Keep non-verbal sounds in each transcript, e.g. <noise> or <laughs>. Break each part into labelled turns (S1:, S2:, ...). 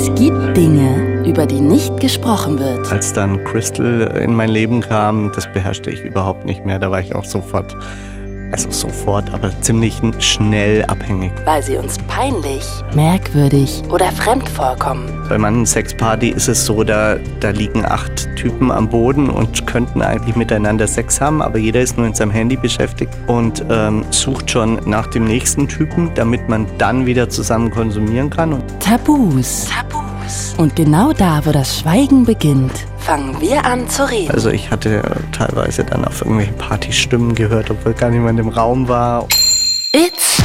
S1: Es gibt Dinge, über die nicht gesprochen wird.
S2: Als dann Crystal in mein Leben kam, das beherrschte ich überhaupt nicht mehr. Da war ich auch sofort, also sofort, aber ziemlich schnell abhängig.
S1: Weil sie uns peinlich, merkwürdig oder fremd vorkommen.
S2: Bei meinen Sexparty ist es so, da, da liegen acht Typen am Boden und könnten eigentlich miteinander Sex haben, aber jeder ist nur in seinem Handy beschäftigt und ähm, sucht schon nach dem nächsten Typen, damit man dann wieder zusammen konsumieren kann. Und
S1: Tabus. Tabus. Und genau da, wo das Schweigen beginnt, fangen wir an zu reden.
S2: also ich hatte teilweise dann auf irgendwelchen Partystimmen gehört, obwohl gar niemand im Raum war.
S1: It's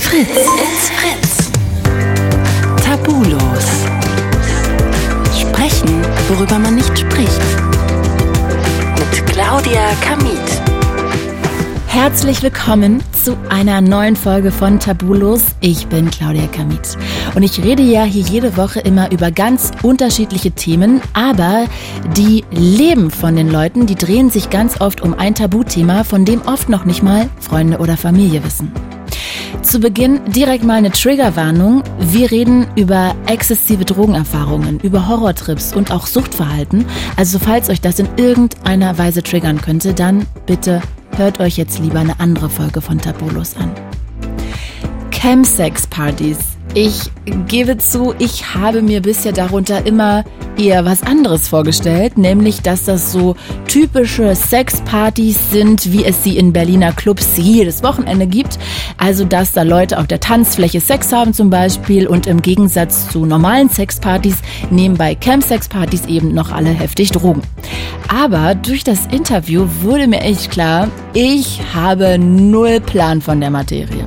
S1: Fritz. It's Fritz. Tabulos. Sprechen, worüber man nicht spricht. Mit Claudia Kamit.
S3: Herzlich willkommen zu einer neuen Folge von Tabulos. Ich bin Claudia Kamit und ich rede ja hier jede Woche immer über ganz unterschiedliche Themen, aber die Leben von den Leuten, die drehen sich ganz oft um ein Tabuthema, von dem oft noch nicht mal Freunde oder Familie wissen. Zu Beginn direkt mal eine Triggerwarnung. Wir reden über exzessive Drogenerfahrungen, über Horrortrips und auch Suchtverhalten. Also falls euch das in irgendeiner Weise triggern könnte, dann bitte hört euch jetzt lieber eine andere Folge von Tabulos an. Chemsex-Partys. Ich gebe zu, ich habe mir bisher darunter immer eher was anderes vorgestellt, nämlich dass das so typische Sexpartys sind, wie es sie in Berliner Clubs jedes Wochenende gibt. Also dass da Leute auf der Tanzfläche Sex haben zum Beispiel und im Gegensatz zu normalen Sexpartys nehmen bei Chemsex-Partys eben noch alle heftig Drogen. Aber durch das Interview wurde mir echt klar, ich habe null Plan von der Materie.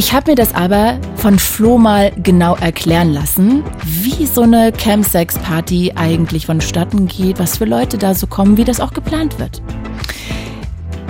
S3: Ich habe mir das aber von Flo mal genau erklären lassen, wie so eine Campsex-Party eigentlich vonstatten geht, was für Leute da so kommen, wie das auch geplant wird.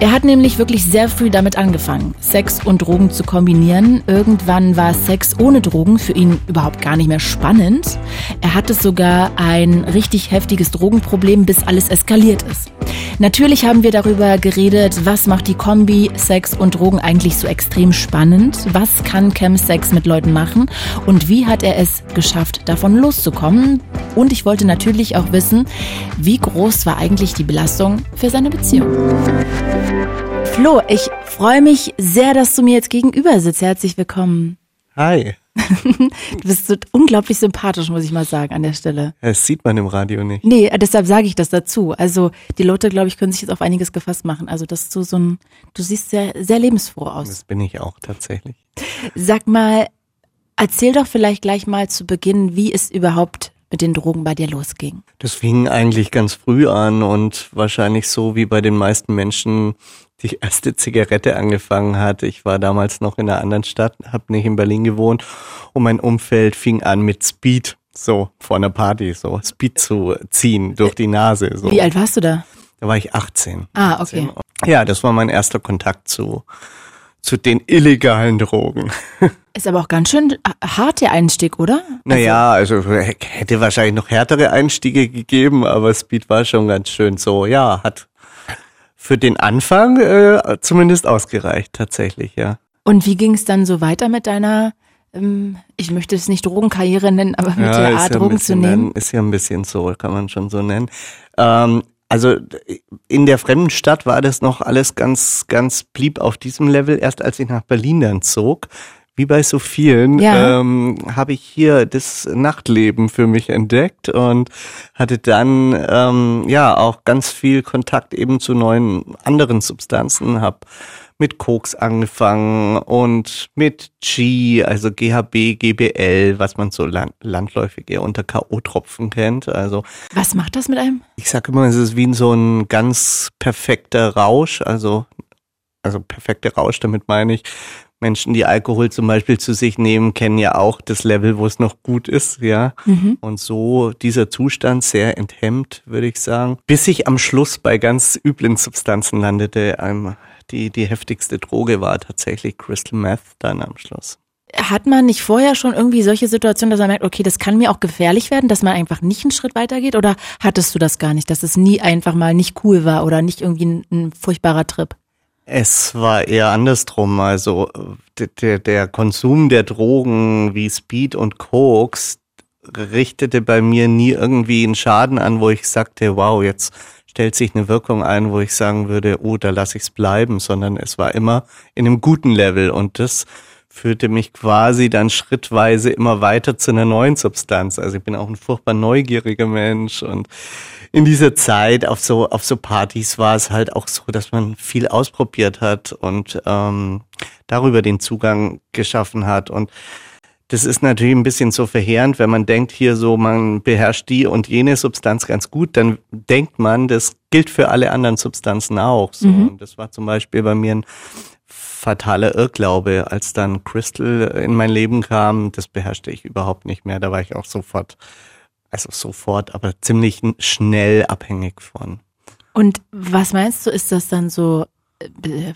S3: Er hat nämlich wirklich sehr früh damit angefangen, Sex und Drogen zu kombinieren. Irgendwann war Sex ohne Drogen für ihn überhaupt gar nicht mehr spannend. Er hatte sogar ein richtig heftiges Drogenproblem, bis alles eskaliert ist. Natürlich haben wir darüber geredet, was macht die Kombi Sex und Drogen eigentlich so extrem spannend? Was kann Chemsex mit Leuten machen? Und wie hat er es geschafft, davon loszukommen? Und ich wollte natürlich auch wissen, wie groß war eigentlich die Belastung für seine Beziehung? Flo, ich freue mich sehr, dass du mir jetzt gegenüber sitzt. Herzlich willkommen.
S2: Hi.
S3: Du bist so unglaublich sympathisch, muss ich mal sagen, an der Stelle.
S2: Das sieht man im Radio nicht.
S3: Nee, deshalb sage ich das dazu. Also die Leute, glaube ich, können sich jetzt auf einiges gefasst machen. Also dass du so ein, du siehst sehr, sehr lebensfroh aus.
S2: Das bin ich auch tatsächlich.
S3: Sag mal, erzähl doch vielleicht gleich mal zu Beginn, wie es überhaupt mit den Drogen bei dir losging.
S2: Das fing eigentlich ganz früh an und wahrscheinlich so wie bei den meisten Menschen die erste Zigarette angefangen hat. Ich war damals noch in einer anderen Stadt, habe nicht in Berlin gewohnt und mein Umfeld fing an mit Speed, so vor einer Party, so Speed zu ziehen durch die Nase. So.
S3: Wie alt warst du da?
S2: Da war ich 18.
S3: Ah, okay.
S2: Ja, das war mein erster Kontakt zu zu den illegalen Drogen. <laughs>
S3: Ist aber auch ganz schön hart der Einstieg, oder?
S2: Naja, also hätte wahrscheinlich noch härtere Einstiege gegeben, aber Speed war schon ganz schön so, ja, hat für den Anfang äh, zumindest ausgereicht, tatsächlich, ja.
S3: Und wie ging es dann so weiter mit deiner, ähm, ich möchte es nicht Drogenkarriere nennen, aber mit
S2: ja,
S3: der Art,
S2: ja
S3: Drogen zu nehmen?
S2: Ist ja ein bisschen so, kann man schon so nennen. Ähm, also in der fremden Stadt war das noch alles ganz, ganz blieb auf diesem Level. Erst als ich nach Berlin dann zog, wie bei so vielen,
S3: Ja.
S2: ähm, habe ich hier das Nachtleben für mich entdeckt und hatte dann ähm, ja auch ganz viel Kontakt eben zu neuen anderen Substanzen, habe mit Koks angefangen und mit G, also GHB, GBL, was man so land landläufig eher unter K.O.-Tropfen kennt. Also
S3: Was macht das mit einem?
S2: ich sage immer, es ist wie so ein ganz perfekter Rausch, also, also perfekter Rausch, damit meine ich, Menschen, die Alkohol zum Beispiel zu sich nehmen, kennen ja auch das Level, wo es noch gut ist, ja. Und so dieser Zustand sehr enthemmt, würde ich sagen, bis ich am Schluss bei ganz üblen Substanzen landete. Ähm, die, die heftigste Droge war tatsächlich Crystal Meth dann am Schluss.
S3: Hat man nicht vorher schon irgendwie solche Situationen, dass man merkt, okay, das kann mir auch gefährlich werden, dass man einfach nicht einen Schritt weitergeht? Oder hattest du das gar nicht, dass es nie einfach mal nicht cool war oder nicht irgendwie ein, ein furchtbarer Trip?
S2: Es war eher andersrum. Also der, der Konsum der Drogen wie Speed und Koks richtete bei mir nie irgendwie einen Schaden an, wo ich sagte, wow, jetzt stellt sich eine Wirkung ein, wo ich sagen würde, oh, da lasse ich es bleiben, sondern es war immer in einem guten Level und das führte mich quasi dann schrittweise immer weiter zu einer neuen Substanz. Also ich bin auch ein furchtbar neugieriger Mensch und in dieser Zeit auf so auf so Partys war es halt auch so, dass man viel ausprobiert hat und ähm, darüber den Zugang geschaffen hat und das ist natürlich ein bisschen so verheerend, wenn man denkt hier so, man beherrscht die und jene Substanz ganz gut, dann denkt man, das gilt für alle anderen Substanzen auch. So. Mhm. Und das war zum Beispiel bei mir ein fataler Irrglaube, als dann Crystal in mein Leben kam. Das beherrschte ich überhaupt nicht mehr. Da war ich auch sofort, also sofort, aber ziemlich schnell abhängig von.
S3: Und was meinst du, ist das dann so äh,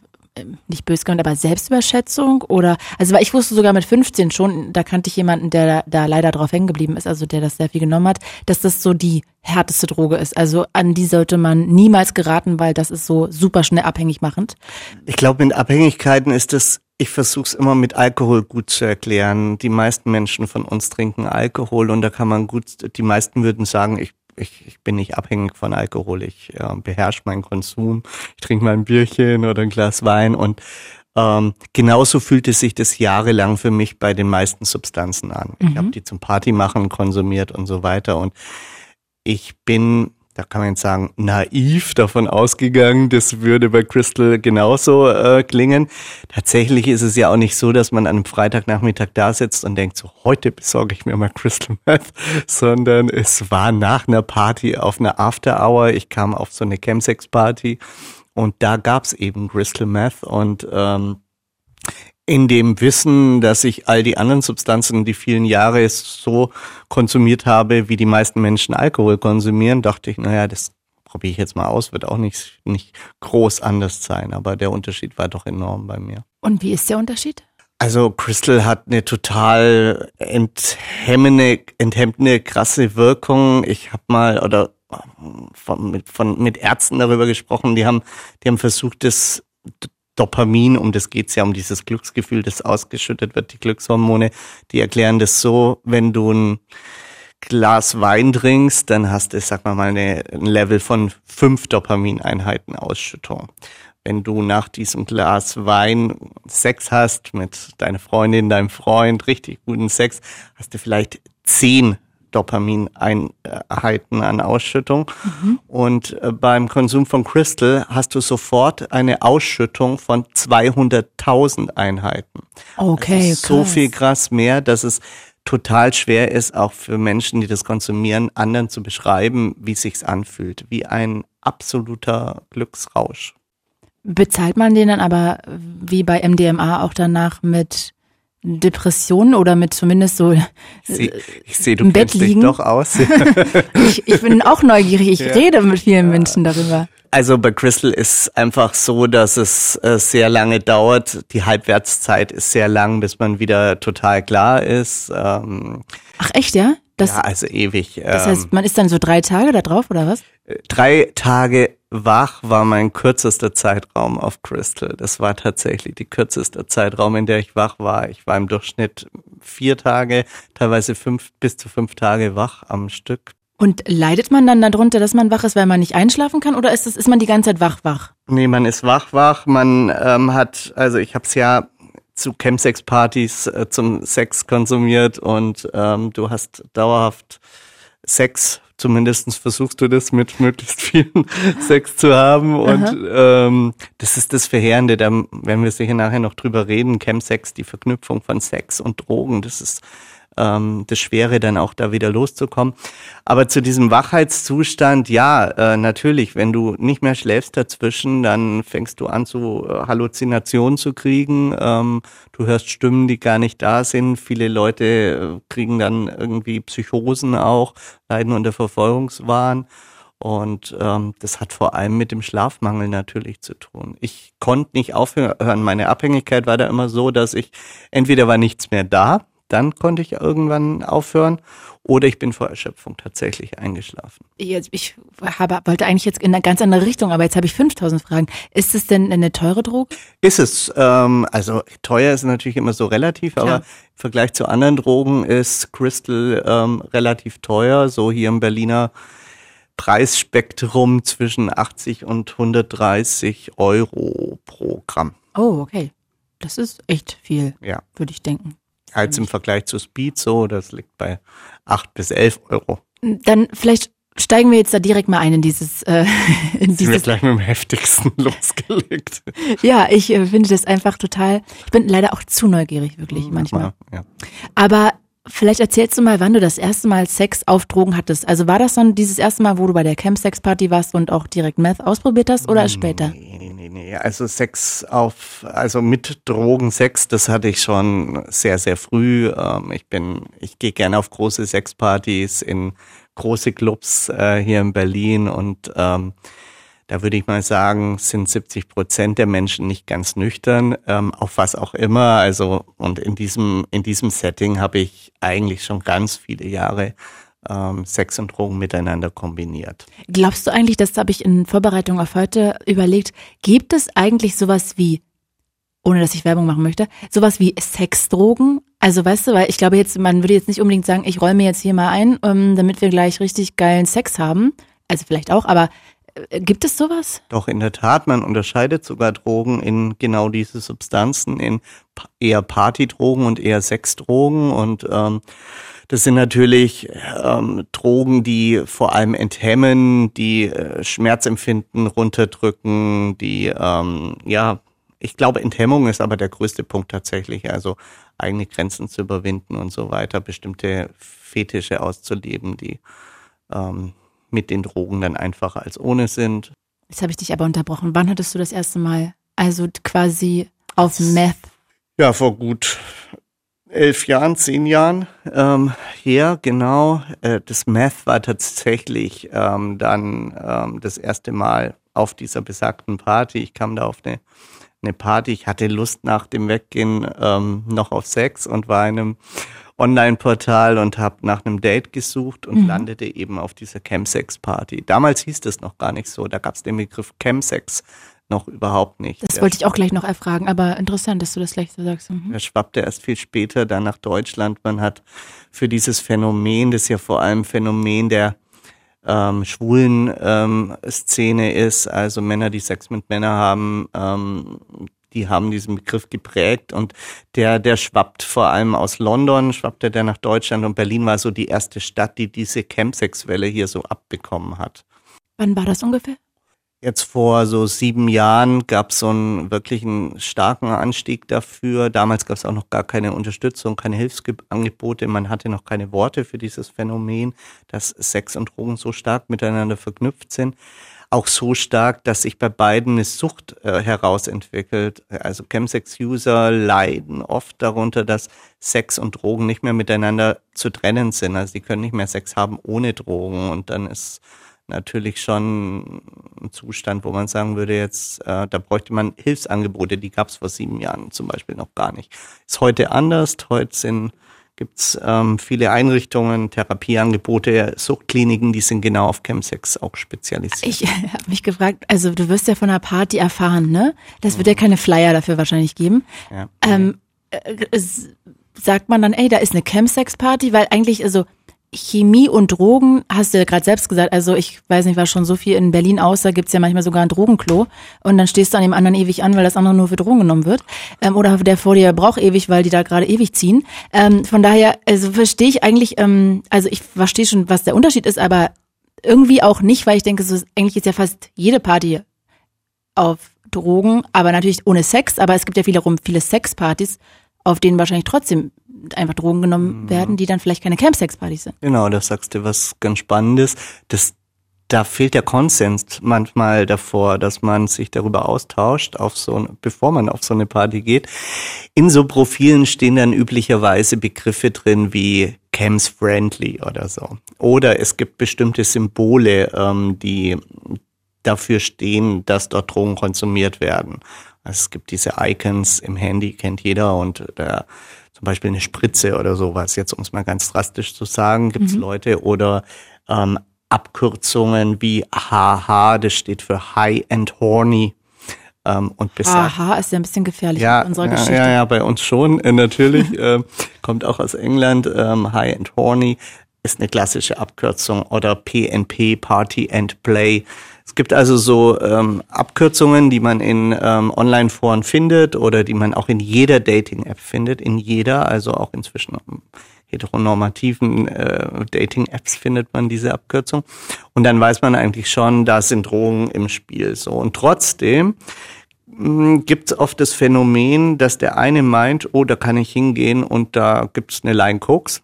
S3: nicht böse gemeint, aber Selbstüberschätzung oder, also weil ich wusste sogar mit 15 schon, da kannte ich jemanden, der da, da leider drauf hängen geblieben ist, also der das sehr viel genommen hat, dass das so die härteste Droge ist. Also an die sollte man niemals geraten, weil das ist so super schnell abhängig machend.
S2: Ich glaube, mit Abhängigkeiten ist es ich versuche es immer mit Alkohol gut zu erklären. Die meisten Menschen von uns trinken Alkohol und da kann man gut, die meisten würden sagen, ich ich, ich bin nicht abhängig von Alkohol. Ich äh, beherrsche meinen Konsum. Ich trinke mal ein Bierchen oder ein Glas Wein und ähm, genauso fühlte sich das jahrelang für mich bei den meisten Substanzen an. Mhm. Ich habe die zum Party machen konsumiert und so weiter. Und ich bin da kann man jetzt sagen, naiv davon ausgegangen, das würde bei Crystal genauso äh, klingen. Tatsächlich ist es ja auch nicht so, dass man an einem Freitagnachmittag da sitzt und denkt, so heute besorge ich mir mal Crystal Meth, <laughs> sondern es war nach einer Party auf einer After Hour. Ich kam auf so eine Chemsex Party und da gab's eben Crystal Meth und ähm, in dem Wissen, dass ich all die anderen Substanzen die vielen Jahre so konsumiert habe, wie die meisten Menschen Alkohol konsumieren, dachte ich, naja, das probiere ich jetzt mal aus, wird auch nicht, nicht groß anders sein, aber der Unterschied war doch enorm bei mir.
S3: Und wie ist der Unterschied?
S2: Also Crystal hat eine total enthemmende, enthemmende, krasse Wirkung. Ich habe mal oder von, mit, von, mit Ärzten darüber gesprochen, die haben, die haben versucht, das Dopamin, um das geht's ja, um dieses Glücksgefühl, das ausgeschüttet wird, die Glückshormone, die erklären das so, wenn du ein Glas Wein trinkst, dann hast du, sag mal mal, eine, ein Level von fünf Dopamineinheiten Ausschüttung. Wenn du nach diesem Glas Wein Sex hast mit deiner Freundin, deinem Freund, richtig guten Sex, hast du vielleicht zehn Dopamineinheiten an Ausschüttung. Mhm. Und äh, beim Konsum von Crystal hast du sofort eine Ausschüttung von 200.000 Einheiten.
S3: Okay,
S2: also so viel krass mehr, dass es total schwer ist, auch für Menschen, die das konsumieren, anderen zu beschreiben, wie sich's anfühlt, wie ein absoluter Glücksrausch.
S3: Bezahlt man den dann aber wie bei MDMA auch danach mit Depressionen oder mit zumindest so
S2: Sie, ich sehe, du im Bett liegen. doch aus. <laughs>
S3: ich, ich bin auch neugierig. Ich ja. rede mit vielen ja. Menschen darüber.
S2: Also bei Crystal ist einfach so, dass es äh, sehr lange dauert. Die Halbwertszeit ist sehr lang, bis man wieder total klar ist. Ähm,
S3: Ach echt, ja?
S2: Das, ja, also ewig.
S3: Das heißt, ähm, man ist dann so drei Tage da drauf oder was?
S2: Drei Tage wach war mein kürzester Zeitraum auf Crystal. Das war tatsächlich die kürzeste Zeitraum, in der ich wach war. Ich war im Durchschnitt vier Tage, teilweise fünf bis zu fünf Tage wach am Stück.
S3: Und leidet man dann darunter, dass man wach ist, weil man nicht einschlafen kann, oder ist das, ist man die ganze Zeit wach wach?
S2: Nee, man ist wach wach. Man ähm, hat, also ich habe es ja zu Chemsex-Partys äh, zum Sex konsumiert und ähm, du hast dauerhaft Sex zumindestens versuchst du das mit möglichst vielen <laughs> Sex zu haben. Und ähm, das ist das Verheerende, da werden wir sicher nachher noch drüber reden. Chemsex, die Verknüpfung von Sex und Drogen, das ist ähm, das Schwere, dann auch da wieder loszukommen. Aber zu diesem Wachheitszustand, ja, äh, natürlich, wenn du nicht mehr schläfst dazwischen, dann fängst du an, so äh, Halluzinationen zu kriegen. Ähm, du hörst Stimmen, die gar nicht da sind. Viele Leute äh, kriegen dann irgendwie Psychosen auch, leiden unter Verfolgungswahn. Und ähm, das hat vor allem mit dem Schlafmangel natürlich zu tun. Ich konnte nicht aufhören. Meine Abhängigkeit war da immer so, dass ich entweder war nichts mehr da, Dann konnte ich irgendwann aufhören. Oder ich bin vor Erschöpfung tatsächlich eingeschlafen.
S3: Jetzt, ich habe, wollte eigentlich jetzt in eine ganz andere Richtung, aber jetzt habe ich 5000 Fragen. Ist es denn eine teure Droge?
S2: Ist es. Ähm, also teuer ist natürlich immer so relativ, Klar. aber im Vergleich zu anderen Drogen ist Crystal ähm, relativ teuer. So hier im Berliner Preisspektrum zwischen 80 und 130 Euro pro Gramm.
S3: Oh, okay. Das ist echt viel,
S2: ja.
S3: würde ich denken.
S2: Als im Vergleich zu Speed so, das liegt bei 8 bis 11 Euro.
S3: Dann vielleicht steigen wir jetzt da direkt mal ein in dieses. Äh,
S2: in dieses Sind gleich mit dem heftigsten <laughs> losgelegt.
S3: ja, ich äh, finde das einfach total. Ich bin leider auch zu neugierig, wirklich hm, manchmal.
S2: Ja.
S3: Aber Vielleicht erzählst du mal, wann du das erste Mal Sex auf Drogen hattest. Also war das dann dieses erste Mal, wo du bei der Camp-Sex-Party warst und auch direkt Meth ausprobiert hast oder erst später?
S2: Nee, nee, nee, nee. Also Sex auf, also mit Drogen Sex, das hatte ich schon sehr, sehr früh. Ähm, ich bin, ich gehe gerne auf große Sexpartys in große Clubs äh, hier in Berlin und ähm, da würde ich mal sagen, sind 70 Prozent der Menschen nicht ganz nüchtern, ähm, auf was auch immer. Also und in diesem in diesem Setting habe ich eigentlich schon ganz viele Jahre ähm, Sex und Drogen miteinander kombiniert.
S3: Glaubst du eigentlich, das habe ich in Vorbereitung auf heute überlegt, gibt es eigentlich sowas wie ohne dass ich Werbung machen möchte, sowas wie Sexdrogen. Also weißt du, weil ich glaube jetzt, man würde jetzt nicht unbedingt sagen, ich räume jetzt hier mal ein, ähm, damit wir gleich richtig geilen Sex haben. Also vielleicht auch, aber gibt es sowas?
S2: Doch, in der Tat, man unterscheidet sogar Drogen in genau diese Substanzen, in eher Partydrogen und eher Sexdrogen. Und ähm, das sind natürlich ähm, Drogen, die vor allem enthemmen, die äh, Schmerzempfinden runterdrücken, die, ähm, ja, ich glaube, Enthemmung ist aber der größte Punkt tatsächlich. Also eigene Grenzen zu überwinden und so weiter, bestimmte Fetische auszuleben, die ähm, mit den Drogen dann einfacher als ohne sind.
S3: Jetzt habe ich dich aber unterbrochen. Wann hattest du das erste Mal, also quasi auf Meth?
S2: Ja, vor gut elf Jahren, zehn Jahren ähm, her, genau. Äh, das Meth war tatsächlich ähm, dann ähm, das erste Mal auf dieser besagten Party. Ich kam da auf eine, eine Party. Ich hatte Lust nach dem Weggehen ähm, noch auf Sex und war in einem Online-Portal und habe nach einem Date gesucht und mhm. landete eben auf dieser Chemsex-Party. Damals hieß das noch gar nicht so. Da gab es den Begriff Chemsex noch überhaupt nicht.
S3: Das der wollte ich auch gleich noch erfragen, aber interessant, dass du das gleich so sagst.
S2: Mhm. Der schwappte erst viel später dann nach Deutschland. Man hat für dieses Phänomen, das ja vor allem Phänomen der ähm, schwulen ähm, Szene ist, also Männer, die Sex mit Männern haben, ähm, die haben diesen Begriff geprägt und der, der schwappt vor allem aus London, schwappte der nach Deutschland und Berlin war so die erste Stadt, die diese Campsex-Welle hier so abbekommen hat.
S3: Wann war das ungefähr?
S2: Jetzt vor so sieben Jahren gab es so einen wirklichen starken Anstieg dafür. Damals gab es auch noch gar keine Unterstützung, keine Hilfsangebote. Man hatte noch keine Worte für dieses Phänomen, dass Sex und Drogen so stark miteinander verknüpft sind auch so stark, dass sich bei beiden eine Sucht äh, herausentwickelt. Also Chemsex-User leiden oft darunter, dass Sex und Drogen nicht mehr miteinander zu trennen sind. Also sie können nicht mehr Sex haben ohne Drogen und dann ist natürlich schon ein Zustand, wo man sagen würde, jetzt, äh, da bräuchte man Hilfsangebote, die gab es vor sieben Jahren zum Beispiel noch gar nicht. Ist heute anders. Heute sind gibt es ähm, viele Einrichtungen, Therapieangebote, Suchtkliniken, die sind genau auf Chemsex auch spezialisiert.
S3: Ich <laughs> habe mich gefragt, also du wirst ja von einer Party erfahren, ne? Das wird ja keine Flyer dafür wahrscheinlich geben. Ja. Ähm, äh, sagt man dann, ey, da ist eine Chemsex-Party, weil eigentlich, also Chemie und Drogen, hast du ja gerade selbst gesagt, also ich weiß nicht, war schon so viel in Berlin aus, da gibt's ja manchmal sogar ein Drogenklo und dann stehst du an dem anderen ewig an, weil das andere nur für Drogen genommen wird. Ähm, oder der vor dir braucht ewig, weil die da gerade ewig ziehen. Ähm, von daher, also verstehe ich eigentlich, ähm, also ich verstehe schon, was der Unterschied ist, aber irgendwie auch nicht, weil ich denke, so eigentlich ist ja fast jede Party auf Drogen, aber natürlich ohne Sex, aber es gibt ja wiederum viele Sexpartys, auf denen wahrscheinlich trotzdem einfach Drogen genommen mhm. werden, die dann vielleicht keine Campsex-Partys sind.
S2: Genau, da sagst du was ganz Spannendes. Das, da fehlt der Konsens manchmal davor, dass man sich darüber austauscht, auf so, bevor man auf so eine Party geht. In so Profilen stehen dann üblicherweise Begriffe drin wie Camps Friendly oder so. Oder es gibt bestimmte Symbole, ähm, die dafür stehen, dass dort Drogen konsumiert werden. Also es gibt diese Icons im Handy, kennt jeder und der zum Beispiel eine Spritze oder sowas, jetzt um es mal ganz drastisch zu sagen, gibt es mhm. Leute oder ähm, Abkürzungen wie HH, das steht für High and Horny.
S3: Ähm, und besagt, Aha, ist ja ein bisschen gefährlich
S2: ja, in unserer ja, Geschichte. Ja, ja, bei uns schon, äh, natürlich. <laughs> äh, kommt auch aus England. Ähm, High and Horny ist eine klassische Abkürzung oder PNP, Party and Play. Es gibt also so ähm, Abkürzungen, die man in ähm, Online-Foren findet oder die man auch in jeder Dating-App findet, in jeder, also auch inzwischen heteronormativen äh, Dating-Apps findet man diese Abkürzung. Und dann weiß man eigentlich schon, da sind Drogen im Spiel. So und trotzdem gibt es oft das Phänomen, dass der eine meint, oh, da kann ich hingehen und da gibt's eine Line Koks.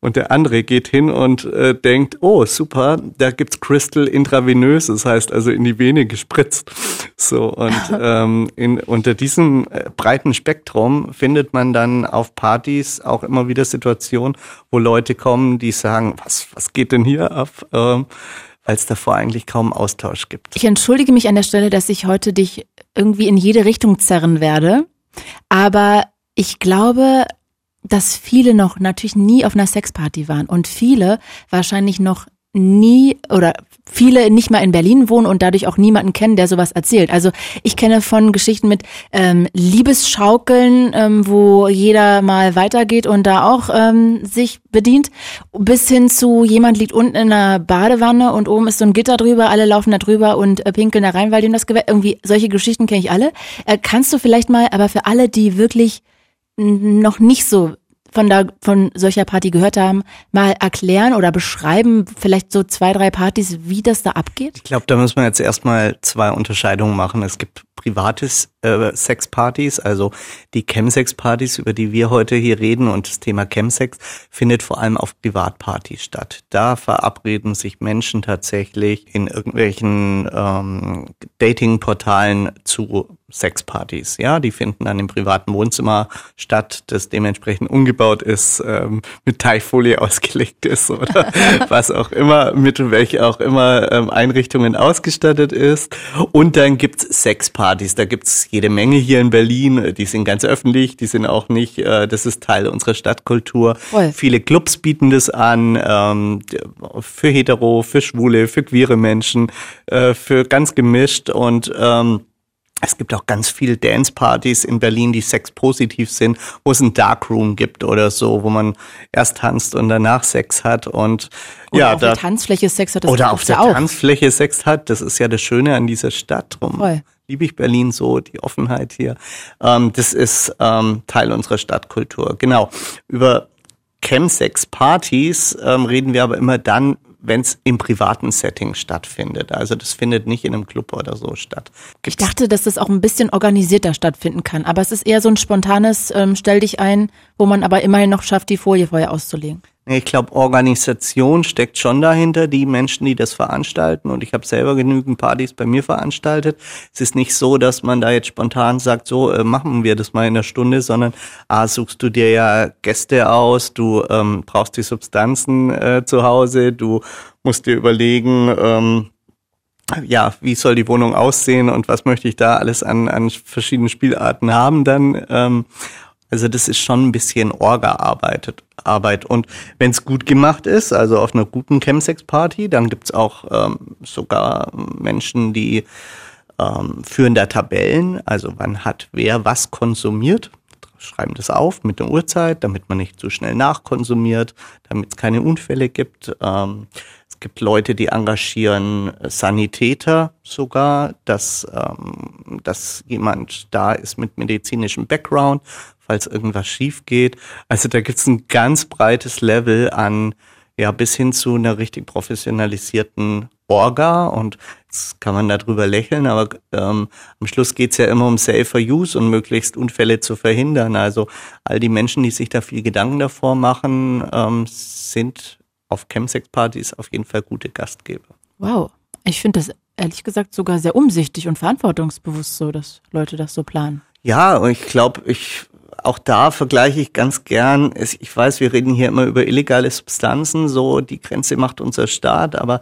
S2: Und der andere geht hin und äh, denkt, oh, super, da gibt's Crystal intravenös, das heißt also in die Vene gespritzt. So, und <laughs> ähm, in, unter diesem äh, breiten Spektrum findet man dann auf Partys auch immer wieder Situationen, wo Leute kommen, die sagen, was, was geht denn hier ab? Ähm, es davor eigentlich kaum Austausch gibt.
S3: Ich entschuldige mich an der Stelle, dass ich heute dich irgendwie in jede Richtung zerren werde. Aber ich glaube, dass viele noch natürlich nie auf einer Sexparty waren und viele wahrscheinlich noch nie oder viele nicht mal in Berlin wohnen und dadurch auch niemanden kennen, der sowas erzählt. Also ich kenne von Geschichten mit ähm, Liebesschaukeln, ähm, wo jeder mal weitergeht und da auch ähm, sich bedient, bis hin zu jemand liegt unten in einer Badewanne und oben ist so ein Gitter drüber, alle laufen da drüber und äh, pinkeln da rein, weil denen das Gewehr, irgendwie solche Geschichten kenne ich alle. Äh, kannst du vielleicht mal, aber für alle, die wirklich noch nicht so von, da, von solcher Party gehört haben, mal erklären oder beschreiben, vielleicht so zwei, drei Partys, wie das da abgeht?
S2: Ich glaube, da müssen wir jetzt erstmal zwei Unterscheidungen machen. Es gibt privates äh, Sexpartys, also die Chemsex-Partys, über die wir heute hier reden und das Thema Chemsex findet vor allem auf Privatpartys statt. Da verabreden sich Menschen tatsächlich in irgendwelchen ähm, Datingportalen zu Sexpartys. Ja, die finden dann im privaten Wohnzimmer statt, das dementsprechend umgebaut ist, ähm, mit Teichfolie <laughs> ausgelegt ist oder <laughs> was auch immer, mit welch auch immer ähm, Einrichtungen ausgestattet ist. Und dann gibt's Sexpartys. Da gibt's jede Menge hier in Berlin. Die sind ganz öffentlich, die sind auch nicht, äh, das ist Teil unserer Stadtkultur. Voll. Viele Clubs bieten das an, ähm, für Hetero, für Schwule, für queere Menschen, äh, für ganz gemischt und ähm, es gibt auch ganz viele Dance-Partys in Berlin, die sexpositiv sind, wo es ein Darkroom gibt oder so, wo man erst tanzt und danach Sex hat und
S3: oder ja, auf da, der Tanzfläche Sex hat.
S2: Das oder auf der auch. Tanzfläche Sex hat. Das ist ja das Schöne an dieser Stadt. Drum Voll. liebe ich Berlin so, die Offenheit hier. Ähm, das ist ähm, Teil unserer Stadtkultur. Genau. Über Chemsex-Partys ähm, reden wir aber immer dann, wenn es im privaten Setting stattfindet. Also das findet nicht in einem Club oder so statt.
S3: Gibt's ich dachte, dass das auch ein bisschen organisierter stattfinden kann, aber es ist eher so ein spontanes ähm, Stell dich ein, wo man aber immerhin noch schafft, die Folie vorher auszulegen.
S2: Ich glaube, Organisation steckt schon dahinter, die Menschen, die das veranstalten. Und ich habe selber genügend Partys bei mir veranstaltet. Es ist nicht so, dass man da jetzt spontan sagt, so äh, machen wir das mal in einer Stunde, sondern ah, suchst du dir ja Gäste aus, du ähm, brauchst die Substanzen äh, zu Hause, du musst dir überlegen, ähm, ja, wie soll die Wohnung aussehen und was möchte ich da alles an, an verschiedenen Spielarten haben dann. Ähm, also das ist schon ein bisschen Orga-Arbeit. Arbeit. Und wenn es gut gemacht ist, also auf einer guten Chemsex-Party, dann gibt's auch ähm, sogar Menschen, die ähm, führen da Tabellen, also wann hat wer was konsumiert, schreiben das auf mit der Uhrzeit, damit man nicht zu schnell nachkonsumiert, damit es keine Unfälle gibt. Ähm, es gibt Leute, die engagieren Sanitäter sogar, dass, ähm, dass jemand da ist mit medizinischem Background, falls irgendwas schief geht. Also da gibt's ein ganz breites Level an, ja, bis hin zu einer richtig professionalisierten Orga und jetzt kann man darüber lächeln, aber ähm, am Schluss geht's ja immer um Safer Use und möglichst Unfälle zu verhindern. Also all die Menschen, die sich da viel Gedanken davor machen, ähm, sind auf Chemsex-Partys auf jeden Fall gute Gastgeber.
S3: Wow, ich finde das ehrlich gesagt sogar sehr umsichtig und verantwortungsbewusst so, dass Leute das so planen.
S2: Ja, und ich glaube, ich auch da vergleiche ich ganz gern, ich weiß, wir reden hier immer über illegale Substanzen, so die Grenze macht unser Staat, aber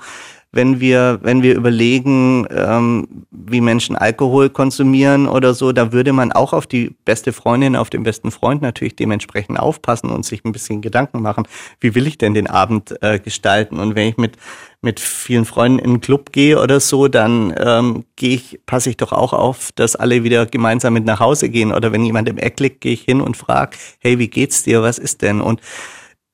S2: wenn wir, wenn wir überlegen, ähm, wie Menschen Alkohol konsumieren oder so, da würde man auch auf die beste Freundin, auf den besten Freund natürlich dementsprechend aufpassen und sich ein bisschen Gedanken machen, wie will ich denn den Abend äh, gestalten? Und wenn ich mit mit vielen Freunden in einen Club gehe oder so, dann ähm, gehe ich, passe ich doch auch auf, dass alle wieder gemeinsam mit nach Hause gehen. Oder wenn jemand im Eck liegt, gehe ich hin und frage, hey, wie geht's dir? Was ist denn? Und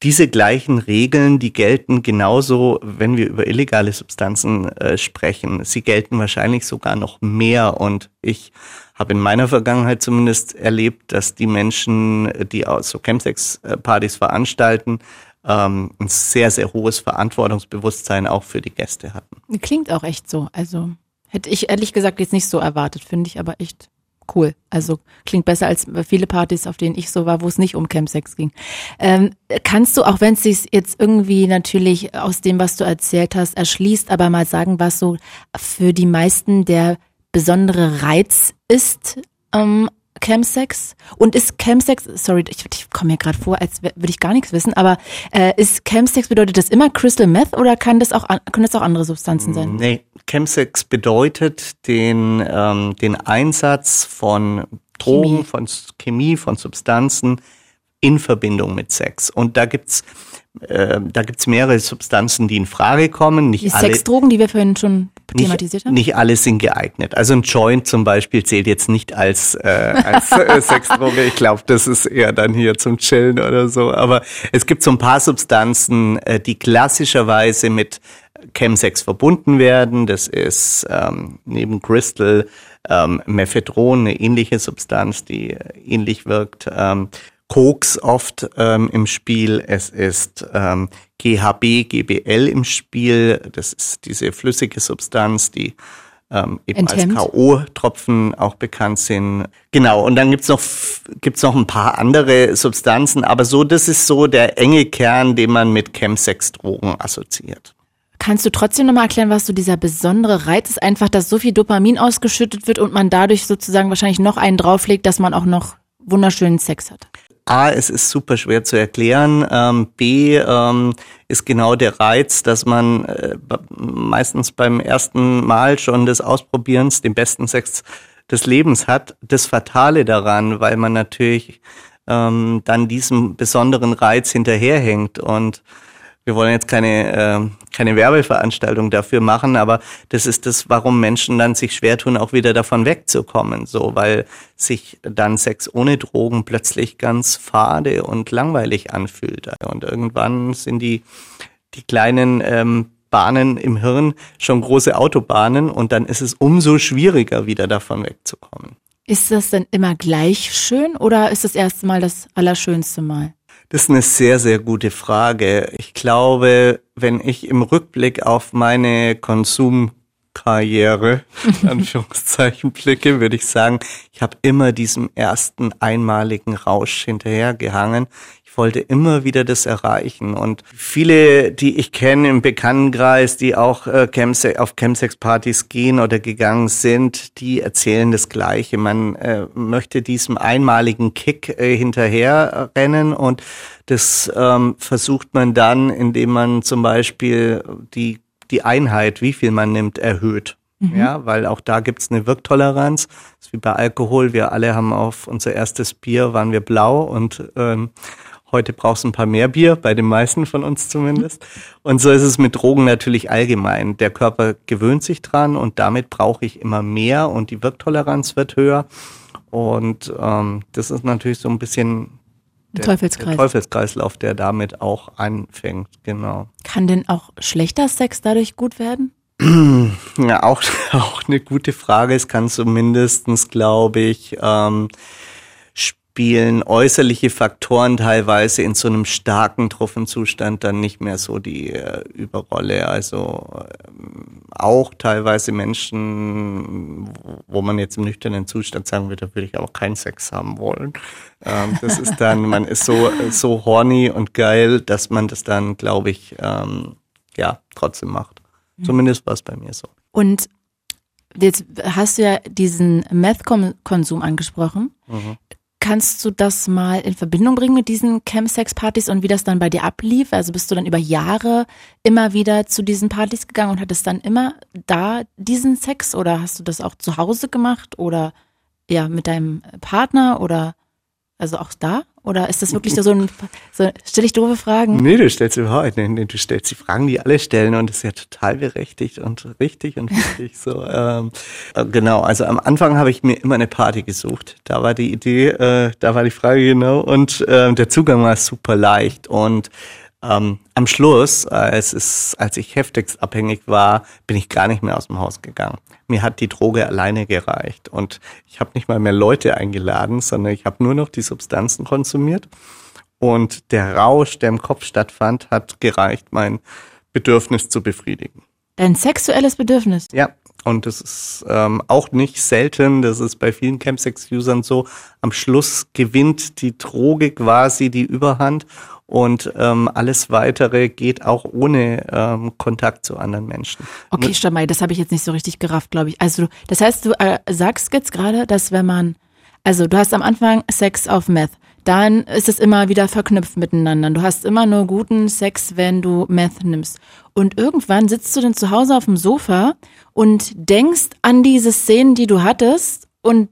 S2: diese gleichen Regeln, die gelten genauso, wenn wir über illegale Substanzen äh, sprechen. Sie gelten wahrscheinlich sogar noch mehr. Und ich habe in meiner Vergangenheit zumindest erlebt, dass die Menschen, die aus so Chemsex-Partys veranstalten, ähm, ein sehr, sehr hohes Verantwortungsbewusstsein auch für die Gäste hatten.
S3: Klingt auch echt so. Also hätte ich ehrlich gesagt jetzt nicht so erwartet, finde ich aber echt cool. Also klingt besser als viele Partys, auf denen ich so war, wo es nicht um Campsex ging. Ähm, kannst du, auch wenn es sich jetzt irgendwie natürlich aus dem, was du erzählt hast, erschließt, aber mal sagen, was so für die meisten der besondere Reiz ist ähm, Chemsex? Und ist Chemsex, sorry, ich, ich komme mir gerade vor, als würde ich gar nichts wissen, aber äh, ist Chemsex, bedeutet das immer Crystal Meth oder kann das auch, können das auch andere Substanzen sein?
S2: Nee, Chemsex bedeutet den, ähm, den Einsatz von Drogen, Chemie. von Chemie, von Substanzen in Verbindung mit Sex. Und da gibt's äh, da gibt's mehrere Substanzen, die in Frage kommen. Nicht
S3: die
S2: alle,
S3: Sexdrogen, die wir vorhin schon thematisiert haben?
S2: Nicht alle sind geeignet. Also ein Joint zum Beispiel zählt jetzt nicht als, äh, als äh, <laughs> Sexdroge. Ich glaube, das ist eher dann hier zum Chillen oder so. Aber es gibt so ein paar Substanzen, äh, die klassischerweise mit Chemsex verbunden werden. Das ist ähm, neben Crystal ähm, Mephedron, eine ähnliche Substanz, die ähnlich wirkt. Ähm, Koks oft ähm, im Spiel, es ist ähm, GHB, GBL im Spiel, das ist diese flüssige Substanz, die ähm, eben Enthemmt. als K.O.-Tropfen auch bekannt sind. Genau, und dann gibt's noch, gibt's noch ein paar andere Substanzen, aber so, das ist so der enge Kern, den man mit Chemsex-Drogen assoziiert.
S3: Kannst du trotzdem nochmal erklären, was so dieser besondere Reiz ist? Einfach, dass so viel Dopamin ausgeschüttet wird und man dadurch sozusagen wahrscheinlich noch einen drauflegt, dass man auch noch wunderschönen Sex hat.
S2: A, es ist super schwer zu erklären. Ähm, B, ähm, ist genau der Reiz, dass man äh, meistens beim ersten Mal schon des Ausprobierens den besten Sex des Lebens hat. Das Fatale daran, weil man natürlich ähm, dann diesem besonderen Reiz hinterherhängt und wir wollen jetzt keine, äh, keine Werbeveranstaltung dafür machen, aber das ist das, warum Menschen dann sich schwer tun, auch wieder davon wegzukommen, so, weil sich dann Sex ohne Drogen plötzlich ganz fade und langweilig anfühlt. Und irgendwann sind die, die kleinen ähm, Bahnen im Hirn schon große Autobahnen und dann ist es umso schwieriger, wieder davon wegzukommen.
S3: Ist das denn immer gleich schön oder ist das erste Mal das allerschönste Mal?
S2: Das ist eine sehr, sehr gute Frage. Ich glaube, wenn ich im Rückblick auf meine Konsumkarriere, <laughs> Anführungszeichen, blicke, würde ich sagen, ich habe immer diesem ersten einmaligen Rausch hinterhergehangen wollte immer wieder das erreichen. Und viele, die ich kenne im Bekanntenkreis, die auch äh, Chemse auf Chemsex-Partys gehen oder gegangen sind, die erzählen das Gleiche. Man äh, möchte diesem einmaligen Kick äh, hinterherrennen und das ähm, versucht man dann, indem man zum Beispiel die, die Einheit, wie viel man nimmt, erhöht. Mhm. Ja, weil auch da gibt's eine Wirktoleranz. Das ist wie bei Alkohol. Wir alle haben auf unser erstes Bier waren wir blau und ähm, Heute brauchst du ein paar mehr Bier, bei den meisten von uns zumindest. Und so ist es mit Drogen natürlich allgemein. Der Körper gewöhnt sich dran und damit brauche ich immer mehr und die Wirktoleranz wird höher. Und ähm, das ist natürlich so ein bisschen der, Teufelskreis. der Teufelskreislauf, der damit auch anfängt. Genau.
S3: Kann denn auch schlechter Sex dadurch gut werden? <clears throat>
S2: Ja, auch, <laughs> auch eine gute Frage. Es kann zumindestens, glaube ich, ähm, spielen äußerliche Faktoren teilweise in so einem starken Trophenzustand dann nicht mehr so die äh, Überrolle. Also ähm, auch teilweise Menschen, wo man jetzt im nüchternen Zustand sagen würde, da würde ich auch keinen Sex haben wollen. Ähm, das ist dann, man ist so, so horny und geil, dass man das dann, glaube ich, ähm, ja, trotzdem macht. Mhm. Zumindest war es bei mir so.
S3: Und Jetzt hast du ja diesen Meth-Konsum angesprochen. Mhm. Kannst du das mal in Verbindung bringen mit diesen Chemsex-Partys und wie das dann bei dir ablief? Also bist du dann über Jahre immer wieder zu diesen Partys gegangen und hattest dann immer da diesen Sex oder hast du das auch zu Hause gemacht oder ja mit deinem Partner oder also auch da? Oder ist das wirklich so ein, so, stelle ich doofe Fragen?
S2: Nee, du stellst überhaupt nicht. Nee, du stellst die Fragen, die alle stellen und das ist ja total berechtigt und richtig und wichtig. so, ähm, äh, genau, also am Anfang habe ich mir immer eine Party gesucht. Da war die Idee, äh, da war die Frage genau und äh, der Zugang war super leicht und ähm, am Schluss, als, es, als ich heftigst abhängig war, bin ich gar nicht mehr aus dem Haus gegangen. Mir hat die Droge alleine gereicht und ich habe nicht mal mehr Leute eingeladen, sondern ich habe nur noch die Substanzen konsumiert und der Rausch, der im Kopf stattfand, hat gereicht, mein Bedürfnis zu befriedigen.
S3: Dein sexuelles Bedürfnis?
S2: Ja, und das ist ähm, auch nicht selten, das ist bei vielen Chemsex-Usern so, am Schluss gewinnt die Droge quasi die Überhand und ähm, alles weitere geht auch ohne ähm, Kontakt zu anderen Menschen.
S3: Okay, Stamay, das habe ich jetzt nicht so richtig gerafft, glaube ich. Also das heißt, du äh, sagst jetzt gerade, dass wenn man, also du hast am Anfang Sex auf Meth, dann ist es immer wieder verknüpft miteinander. Du hast immer nur guten Sex, wenn du Meth nimmst. Und irgendwann sitzt du dann zu Hause auf dem Sofa und denkst an diese Szenen, die du hattest und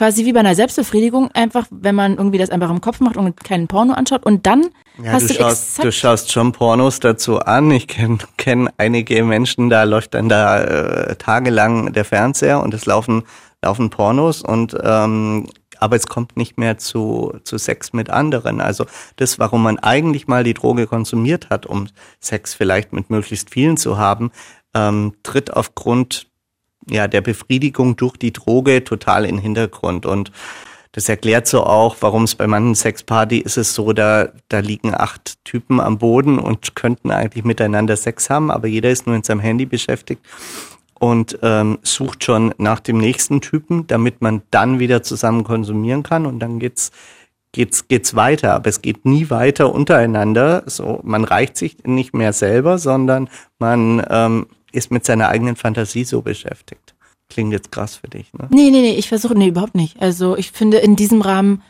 S3: quasi wie bei einer Selbstbefriedigung, einfach, wenn man irgendwie das einfach im Kopf macht und keinen Porno anschaut und dann
S2: ja, hast du, du schaust, du schaust schon Pornos dazu an. Ich kenne kenn einige Menschen, da läuft dann da äh, tagelang der Fernseher und es laufen laufen Pornos und ähm, aber es kommt nicht mehr zu, zu Sex mit anderen. Also das, warum man eigentlich mal die Droge konsumiert hat, um Sex vielleicht mit möglichst vielen zu haben, ähm, tritt aufgrund ja, der Befriedigung durch die Droge total in den Hintergrund. Und das erklärt so auch, warum es bei manchen Sexparty ist es so, da, da liegen acht Typen am Boden und könnten eigentlich miteinander Sex haben, aber jeder ist nur in seinem Handy beschäftigt und ähm, sucht schon nach dem nächsten Typen, damit man dann wieder zusammen konsumieren kann und dann geht's geht's geht's weiter, aber es geht nie weiter untereinander. So, man reicht sich nicht mehr selber, sondern man ähm, ist mit seiner eigenen Fantasie so beschäftigt. Klingt jetzt krass für dich, ne?
S3: Nee, nee, nee, ich versuche, nee, überhaupt nicht. Also ich finde in diesem Rahmen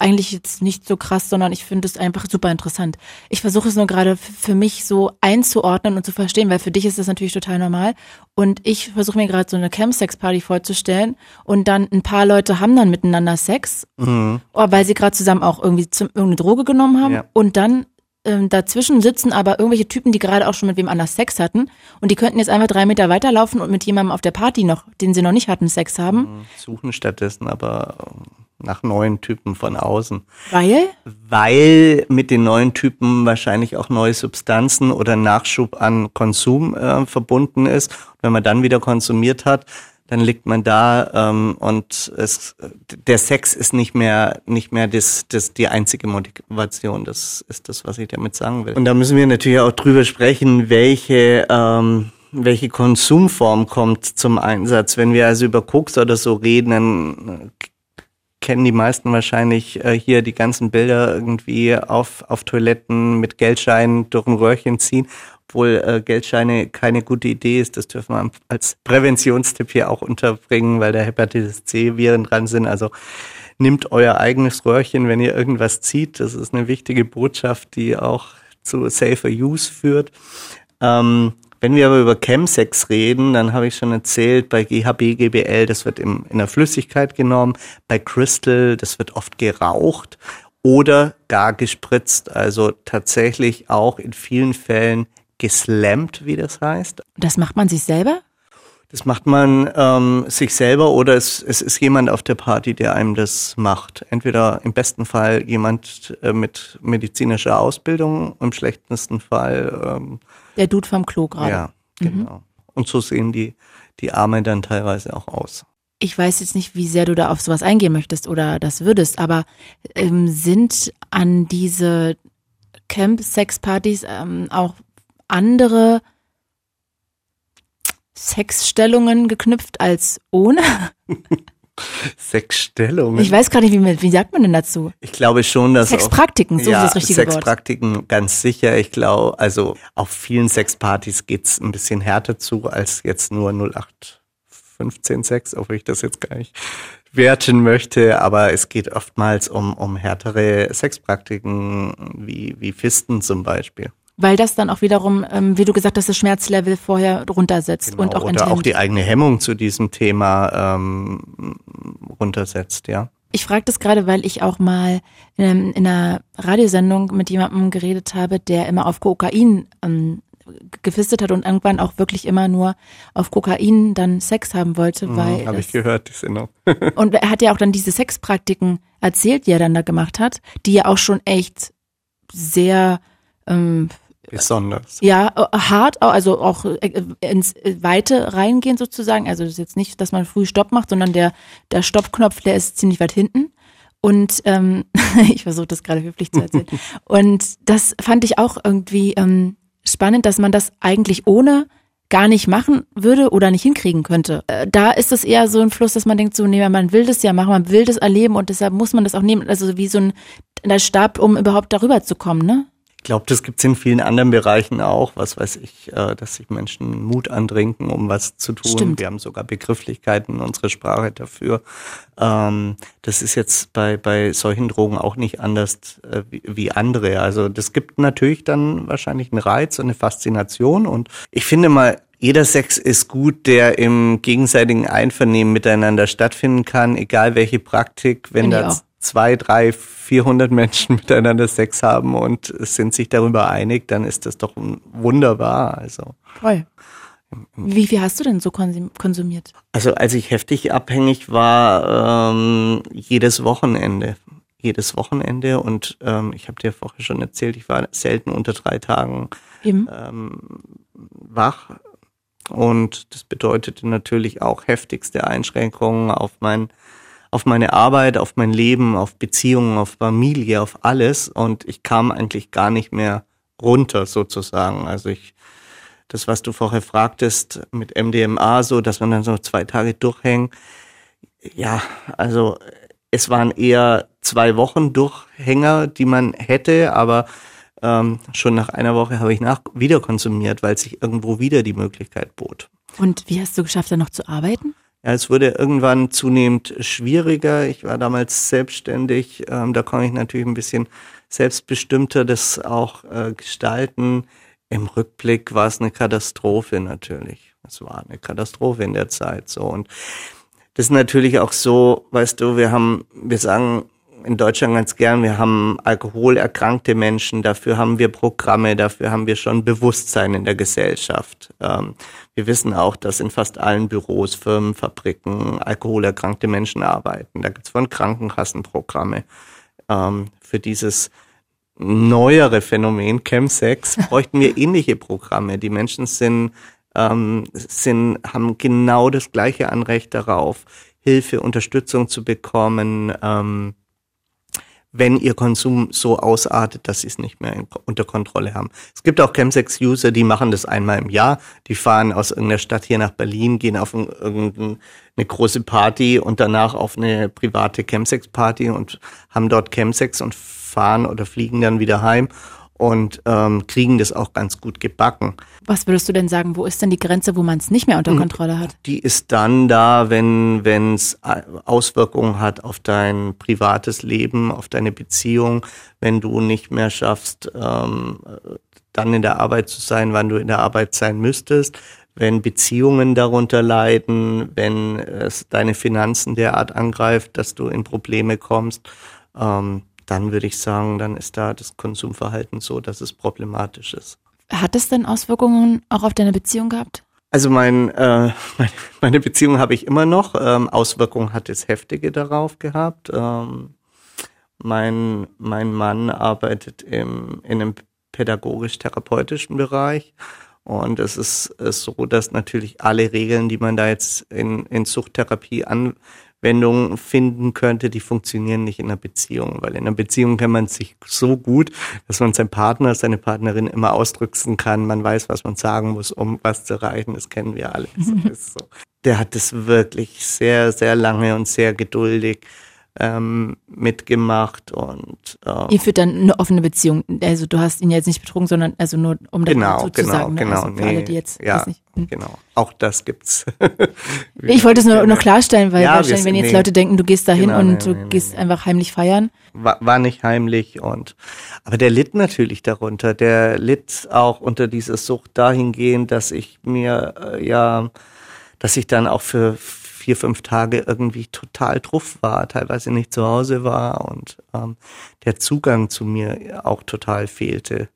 S3: eigentlich jetzt nicht so krass, sondern ich finde es einfach super interessant. Ich versuche es nur gerade für mich so einzuordnen und zu verstehen, weil für dich ist das natürlich total normal. Und ich versuche mir gerade so eine Camp-Sex-Party vorzustellen und dann ein paar Leute haben dann miteinander Sex, mhm. weil sie gerade zusammen auch irgendwie zum, irgendeine Droge genommen haben ja. und dann ähm, dazwischen sitzen aber irgendwelche Typen, die gerade auch schon mit wem anders Sex hatten und die könnten jetzt einfach drei Meter weiterlaufen und mit jemandem auf der Party noch, den sie noch nicht hatten, Sex haben. Mhm.
S2: Suchen stattdessen aber ähm, nach neuen Typen von außen.
S3: Weil?
S2: Weil mit den neuen Typen wahrscheinlich auch neue Substanzen oder Nachschub an Konsum äh, verbunden ist. Und wenn man dann wieder konsumiert hat, dann liegt man da ähm, und es, der Sex ist nicht mehr nicht mehr das, das die einzige Motivation. Das ist das, was ich damit sagen will. Und da müssen wir natürlich auch drüber sprechen, welche ähm, welche Konsumform kommt zum Einsatz. Wenn wir also über Koks oder so reden, dann kennen die meisten wahrscheinlich äh, hier die ganzen Bilder irgendwie auf, auf Toiletten mit Geldscheinen durch ein Röhrchen ziehen obwohl äh, Geldscheine keine gute Idee ist. Das dürfen wir als Präventionstipp hier auch unterbringen, weil da Hepatitis C-Viren dran sind. Also nimmt euer eigenes Röhrchen, wenn ihr irgendwas zieht. Das ist eine wichtige Botschaft, die auch zu safer use führt. Ähm, wenn wir aber über Chemsex reden, dann habe ich schon erzählt, bei GHB, GBL, das wird im, in der Flüssigkeit genommen. Bei Crystal, das wird oft geraucht oder gar gespritzt. Also tatsächlich auch in vielen Fällen geslammt, wie das heißt.
S3: Das macht man sich selber?
S2: Das macht man ähm, sich selber oder es, es ist jemand auf der Party, der einem das macht. Entweder im besten Fall jemand äh, mit medizinischer Ausbildung, im schlechtesten Fall ähm,
S3: der Dude vom Klo gerade.
S2: Ja, genau. Mhm. Und so sehen die, die Arme dann teilweise auch aus.
S3: Ich weiß jetzt nicht, wie sehr du da auf sowas eingehen möchtest oder das würdest, aber ähm, sind an diese Camp-Sex-Partys ähm, auch andere Sexstellungen geknüpft als ohne? <laughs>
S2: Sexstellungen.
S3: Ich weiß gar nicht, wie, wie sagt man denn dazu?
S2: Ich glaube schon, dass
S3: Sexpraktiken, so
S2: ja,
S3: ist das richtige
S2: Sexpraktiken Wort. ganz sicher. Ich glaube, also auf vielen Sexpartys geht's ein bisschen härter zu als jetzt nur 0815 Sex, obwohl ich das jetzt gar nicht werten möchte, aber es geht oftmals um, um härtere Sexpraktiken wie, wie Fisten zum Beispiel.
S3: Weil das dann auch wiederum, ähm, wie du gesagt hast, das Schmerzlevel vorher runtersetzt
S2: Genau,
S3: und auch
S2: oder
S3: enthemmt.
S2: auch die eigene Hemmung zu diesem Thema ähm, runtersetzt, ja.
S3: Ich frage das gerade, weil ich auch mal in, einem- in einer Radiosendung mit jemandem geredet habe, der immer auf Kokain ähm, gefistet hat und irgendwann auch wirklich immer nur auf Kokain dann Sex haben wollte, weil
S2: Habe Mhm, ich gehört, die Sendung. <laughs>
S3: und er hat ja auch dann diese Sexpraktiken erzählt, die er dann da gemacht hat, die ja auch schon echt sehr ähm,
S2: Besonders.
S3: ja, äh, hart, also auch äh, ins Weite reingehen sozusagen. Also das ist jetzt nicht, dass man früh Stopp macht, sondern der, der Stoppknopf, der ist ziemlich weit hinten. Und ähm, <laughs> ich versuche das gerade höflich zu erzählen. <laughs> Und das fand ich auch irgendwie ähm, spannend, dass man das eigentlich ohne gar nicht machen würde oder nicht hinkriegen könnte. Äh, Da ist es eher so ein Fluss, dass man denkt, so, nee, man will das ja machen, man will das erleben und deshalb muss man das auch nehmen. Also wie so ein der Stab, um überhaupt darüber zu kommen, ne?
S2: Ich glaube, das gibt's in vielen anderen Bereichen auch, was weiß ich, äh, dass sich Menschen Mut andrinken, um was zu tun.
S3: Stimmt.
S2: Wir haben sogar Begrifflichkeiten in unserer Sprache dafür. Ähm, das ist jetzt bei, bei solchen Drogen auch nicht anders äh, wie, wie andere. Also das gibt natürlich dann wahrscheinlich einen Reiz und eine Faszination. Und ich finde mal, jeder Sex ist gut, der im gegenseitigen Einvernehmen miteinander stattfinden kann, egal welche Praktik, wenn
S3: Finde
S2: da zwei, drei, vierhundert Menschen <laughs> miteinander Sex haben und sind sich darüber einig, dann ist das doch wunderbar. Also,
S3: Voll. Wie viel hast du denn so konsum konsumiert?
S2: also als ich heftig abhängig war, ähm, jedes Wochenende. Jedes Wochenende und ähm, ich habe dir vorher schon erzählt, ich war selten unter drei Tagen ähm, wach. Und das bedeutete natürlich auch heftigste Einschränkungen auf mein, auf meine Arbeit, auf mein Leben, auf Beziehungen, auf Familie, auf alles. Und ich kam eigentlich gar nicht mehr runter sozusagen. Also ich, das, was du vorher fragtest mit MDMA, so, dass man dann so zwei Tage durchhängt. Ja, also es waren eher zwei Wochen Durchhänger, die man hätte, aber ähm, schon nach einer Woche habe ich nach wieder konsumiert, weil sich irgendwo wieder die Möglichkeit bot.
S3: Und wie hast du geschafft, da noch zu arbeiten?
S2: Ja, es wurde irgendwann zunehmend schwieriger. Ich war damals selbstständig. Ähm, da konnte ich natürlich ein bisschen selbstbestimmter das auch äh, gestalten. Im Rückblick war es eine Katastrophe natürlich. Es war eine Katastrophe in der Zeit so. Und das ist natürlich auch so, weißt du, wir haben, wir sagen in Deutschland ganz gern, wir haben alkoholerkrankte Menschen, dafür haben wir Programme, dafür haben wir schon Bewusstsein in der Gesellschaft. Ähm, wir wissen auch, dass in fast allen Büros, Firmen, Fabriken alkoholerkrankte Menschen arbeiten. Da gibt's von Krankenkassen Programme. Ähm, für dieses neuere Phänomen Chemsex <laughs> bräuchten wir ähnliche Programme. Die Menschen sind, ähm, sind, haben genau das gleiche Anrecht darauf, Hilfe, Unterstützung zu bekommen, ähm, wenn ihr Konsum so ausartet, dass sie es nicht mehr in, unter Kontrolle haben. Es gibt auch Chemsex-User, die machen das einmal im Jahr. Die fahren aus irgendeiner Stadt hier nach Berlin, gehen auf ein, irgendeine große Party und danach auf eine private Chemsex-Party und haben dort Chemsex und fahren oder fliegen dann wieder heim und ähm, kriegen das auch ganz gut gebacken.
S3: Was würdest du denn sagen, wo ist denn die Grenze, wo man es nicht mehr unter Kontrolle hat?
S2: Die ist dann da, wenn wenn es Auswirkungen hat auf dein privates Leben, auf deine Beziehung, wenn du nicht mehr schaffst, ähm, dann in der Arbeit zu sein, wann du in der Arbeit sein müsstest, wenn Beziehungen darunter leiden, wenn es deine Finanzen derart angreift, dass du in Probleme kommst, ähm, dann würde ich sagen, dann ist da das Konsumverhalten so, dass es problematisch ist.
S3: Hat es denn Auswirkungen auch auf deine Beziehung gehabt?
S2: Also mein, äh, <laughs> meine, meine Beziehung habe ich immer noch. Ähm, Auswirkungen hat es heftige darauf gehabt. Ähm, mein, mein Mann arbeitet im, in einem pädagogisch-therapeutischen Bereich. Und es ist, ist so, dass natürlich alle Regeln, die man da jetzt in, in Suchttherapie Anwendung finden könnte, die funktionieren nicht in einer Beziehung. Weil in einer Beziehung kann man sich so gut, dass man seinen Partner, seine Partnerin immer ausdrücken kann. Man weiß, was man sagen muss, um was zu erreichen. Das kennen wir alle. <laughs> So. Der hat das wirklich sehr, sehr lange und sehr geduldig ähm, mitgemacht und
S3: ähm, ihr führt dann eine offene Beziehung. Also du hast ihn jetzt nicht betrogen, sondern also nur um
S2: genau,
S3: dazu
S2: genau,
S3: zu sagen.
S2: Ne? Genau,
S3: also für nee, alle, die jetzt
S2: ja, nicht, hm. genau. Auch das gibt's. <laughs>
S3: ich wollte es nur noch klarstellen, weil ja, wenn jetzt nee, Leute denken, du gehst dahin genau, und nee, du gehst einfach heimlich feiern.
S2: War, war nicht heimlich und aber der litt natürlich darunter. Der litt auch unter dieser Sucht dahingehend, dass ich mir äh, ja, dass ich dann auch für vier, fünf Tage irgendwie total druff war, teilweise nicht zu Hause war und ähm, der Zugang zu mir auch total fehlte.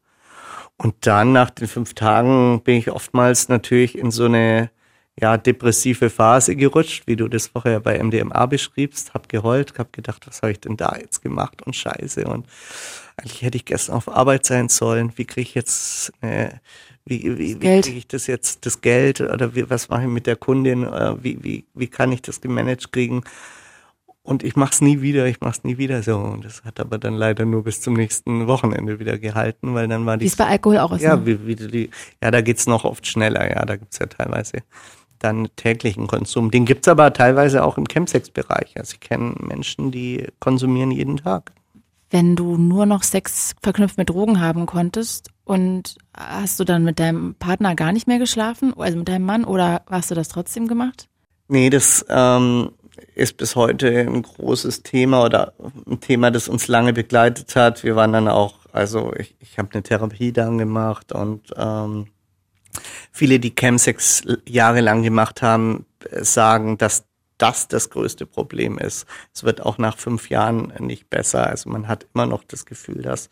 S2: Und dann nach den fünf Tagen bin ich oftmals natürlich in so eine ja, depressive Phase gerutscht, wie du das vorher bei MDMA beschriebst, hab geheult, hab gedacht, was habe ich denn da jetzt gemacht und scheiße und eigentlich hätte ich gestern auf Arbeit sein sollen, wie kriege ich jetzt äh, wie, wie, wie kriege ich das jetzt, das Geld oder wie, was mache ich mit der Kundin, äh, wie, wie, wie kann ich das gemanagt kriegen? Und ich mache es nie wieder, ich mache es nie wieder so. Und das hat aber dann leider nur bis zum nächsten Wochenende wieder gehalten, weil dann war die.
S3: Wie es bei Alkohol auch ist.
S2: Ja,
S3: ne?
S2: wie, wie die, ja, da geht's noch oft schneller, ja, da gibt's ja teilweise dann täglichen Konsum. Den gibt's aber teilweise auch im Chemsex-Bereich. Also ich kenne Menschen, die konsumieren jeden Tag
S3: wenn du nur noch Sex verknüpft mit Drogen haben konntest und hast du dann mit deinem Partner gar nicht mehr geschlafen, also mit deinem Mann, oder hast du das trotzdem gemacht?
S2: Nee, das ähm, ist bis heute ein großes Thema oder ein Thema, das uns lange begleitet hat. Wir waren dann auch, also ich, ich habe eine Therapie dann gemacht und ähm, viele, die Chemsex jahrelang gemacht haben, sagen, dass das das größte Problem ist. Es wird auch nach fünf Jahren nicht besser. Also man hat immer noch das Gefühl, dass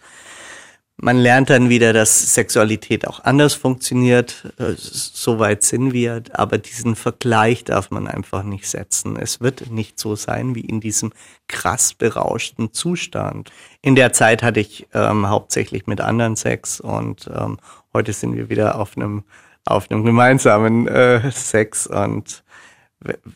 S2: man lernt dann wieder, dass Sexualität auch anders funktioniert. Äh, Soweit sind wir, aber diesen Vergleich darf man einfach nicht setzen. Es wird nicht so sein wie in diesem krass berauschten Zustand. In der Zeit hatte ich ähm, hauptsächlich mit anderen Sex und ähm, heute sind wir wieder auf einem auf einem gemeinsamen äh, Sex und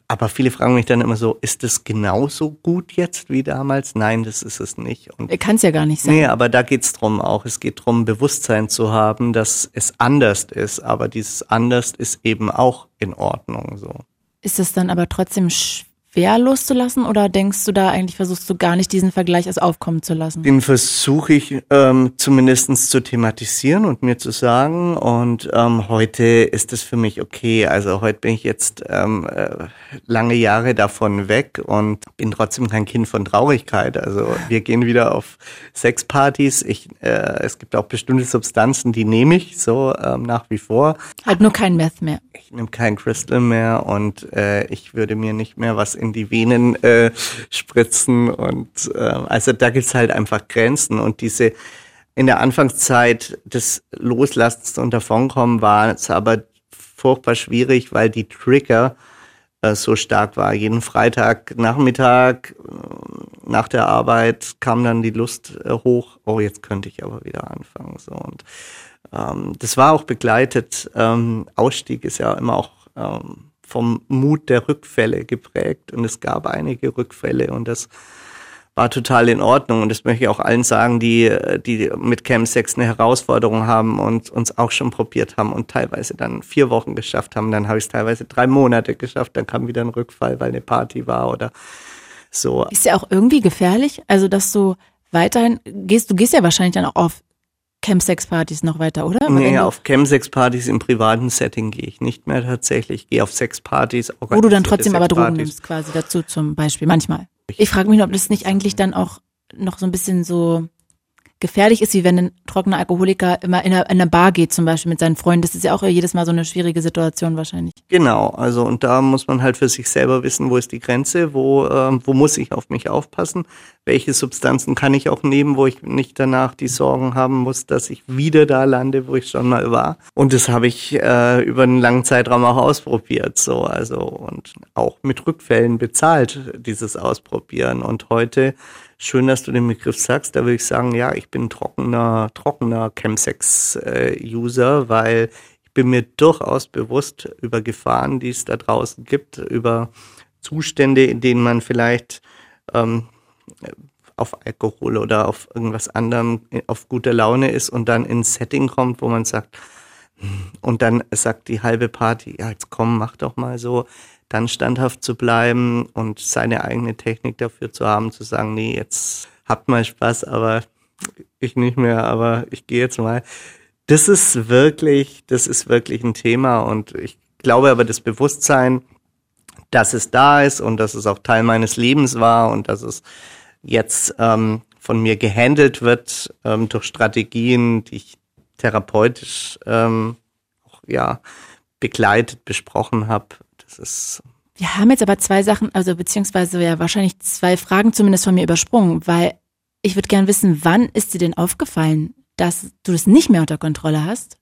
S2: aber viele fragen mich dann immer so, ist es genauso gut jetzt wie damals? Nein, das ist es nicht.
S3: Kann es ja gar nicht sein.
S2: Nee, aber da geht's drum auch. Es geht drum, Bewusstsein zu haben, dass es anders ist. Aber dieses anders ist eben auch in Ordnung so.
S3: Ist es dann aber trotzdem schwierig? Schwer loszulassen oder denkst du da eigentlich, versuchst du gar nicht diesen Vergleich als aufkommen zu lassen?
S2: Den versuche ich ähm, zumindest zu thematisieren und mir zu sagen und ähm, heute ist es für mich okay. Also heute bin ich jetzt ähm, äh, lange Jahre davon weg und bin trotzdem kein Kind von Traurigkeit. Also wir gehen wieder auf Sexpartys. Ich, äh, es gibt auch bestimmte Substanzen, die nehme ich so ähm, nach wie vor.
S3: Halt nur kein Meth mehr.
S2: Ich nehme kein Crystal mehr und äh, ich würde mir nicht mehr was in die Venen äh, spritzen. Und äh, also da gibt's halt einfach Grenzen. Und diese in der Anfangszeit des Loslassens und Davonkommen war es aber furchtbar schwierig, weil die Trigger äh, so stark war. Jeden Freitag Nachmittag äh, nach der Arbeit kam dann die Lust äh, hoch. Oh, jetzt könnte ich aber wieder anfangen. So und ähm, das war auch begleitet. Ähm, Ausstieg ist ja immer auch ähm, vom Mut der Rückfälle geprägt und es gab einige Rückfälle und das war total in Ordnung und das möchte ich auch allen sagen, die, die mit Chemsex eine Herausforderung haben und uns auch schon probiert haben und teilweise dann vier Wochen geschafft haben. Dann habe ich es teilweise drei Monate geschafft, dann kam wieder ein Rückfall, weil eine Party war oder so.
S3: Ist ja auch irgendwie gefährlich, also dass du weiterhin gehst, du gehst ja wahrscheinlich dann auch auf Chemsex-Partys noch weiter, oder?
S2: nee, auf Chemsex-Partys im privaten Setting gehe ich nicht mehr tatsächlich. Ich gehe auf Sexpartys.
S3: Wo du dann trotzdem aber Drogen nimmst quasi dazu zum Beispiel, manchmal. Ich frage mich, ob das nicht eigentlich dann auch noch so ein bisschen so gefährlich ist, wie wenn ein trockener Alkoholiker immer in einer, in einer Bar geht, zum Beispiel mit seinen Freunden. Das ist ja auch jedes Mal so eine schwierige Situation wahrscheinlich.
S2: Genau, also und da muss man halt für sich selber wissen, wo ist die Grenze, wo, äh, wo muss ich auf mich aufpassen, welche Substanzen kann ich auch nehmen, wo ich nicht danach die Sorgen haben muss, dass ich wieder da lande, wo ich schon mal war. Und das habe ich äh, über einen langen Zeitraum auch ausprobiert, so also und auch mit Rückfällen bezahlt dieses Ausprobieren. Und heute Schön, dass du den Begriff sagst. Da würde ich sagen, ja, ich bin trockener, trockener Chemsex-User, weil ich bin mir durchaus bewusst über Gefahren, die es da draußen gibt, über Zustände, in denen man vielleicht ähm, auf Alkohol oder auf irgendwas anderem auf guter Laune ist und dann ins Setting kommt, wo man sagt, und dann sagt die halbe Party, ja, jetzt komm, mach doch mal so dann standhaft zu bleiben und seine eigene Technik dafür zu haben, zu sagen, nee, jetzt habt mal Spaß, aber ich nicht mehr, aber ich gehe jetzt mal. Das ist wirklich, das ist wirklich ein Thema und ich glaube aber das Bewusstsein, dass es da ist und dass es auch Teil meines Lebens war und dass es jetzt ähm, von mir gehandelt wird ähm, durch Strategien, die ich therapeutisch ähm, auch, ja begleitet besprochen habe. Das ist
S3: wir haben jetzt aber zwei Sachen, also beziehungsweise ja wahrscheinlich zwei Fragen zumindest von mir übersprungen, weil ich würde gern wissen, wann ist dir denn aufgefallen, dass du das nicht mehr unter Kontrolle hast?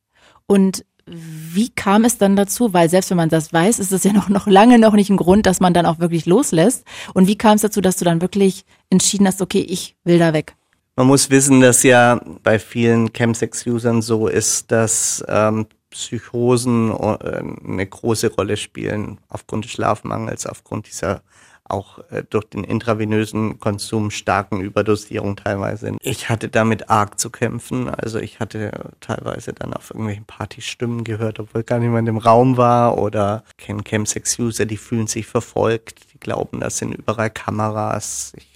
S3: Und wie kam es dann dazu? Weil selbst wenn man das weiß, ist es ja noch, noch lange noch nicht ein Grund, dass man dann auch wirklich loslässt. Und wie kam es dazu, dass du dann wirklich entschieden hast, okay, ich will da weg?
S2: Man muss wissen, dass ja bei vielen Chemsex-Usern so ist, dass ähm, Psychosen äh, eine große Rolle spielen aufgrund des Schlafmangels, aufgrund dieser auch äh, durch den intravenösen Konsum starken Überdosierung teilweise. Ich hatte damit arg zu kämpfen. Also ich hatte teilweise dann auf irgendwelchen Partystimmen gehört, obwohl gar niemand im Raum war oder kennen Chemsex-User, die fühlen sich verfolgt, die glauben, das sind überall Kameras. Ich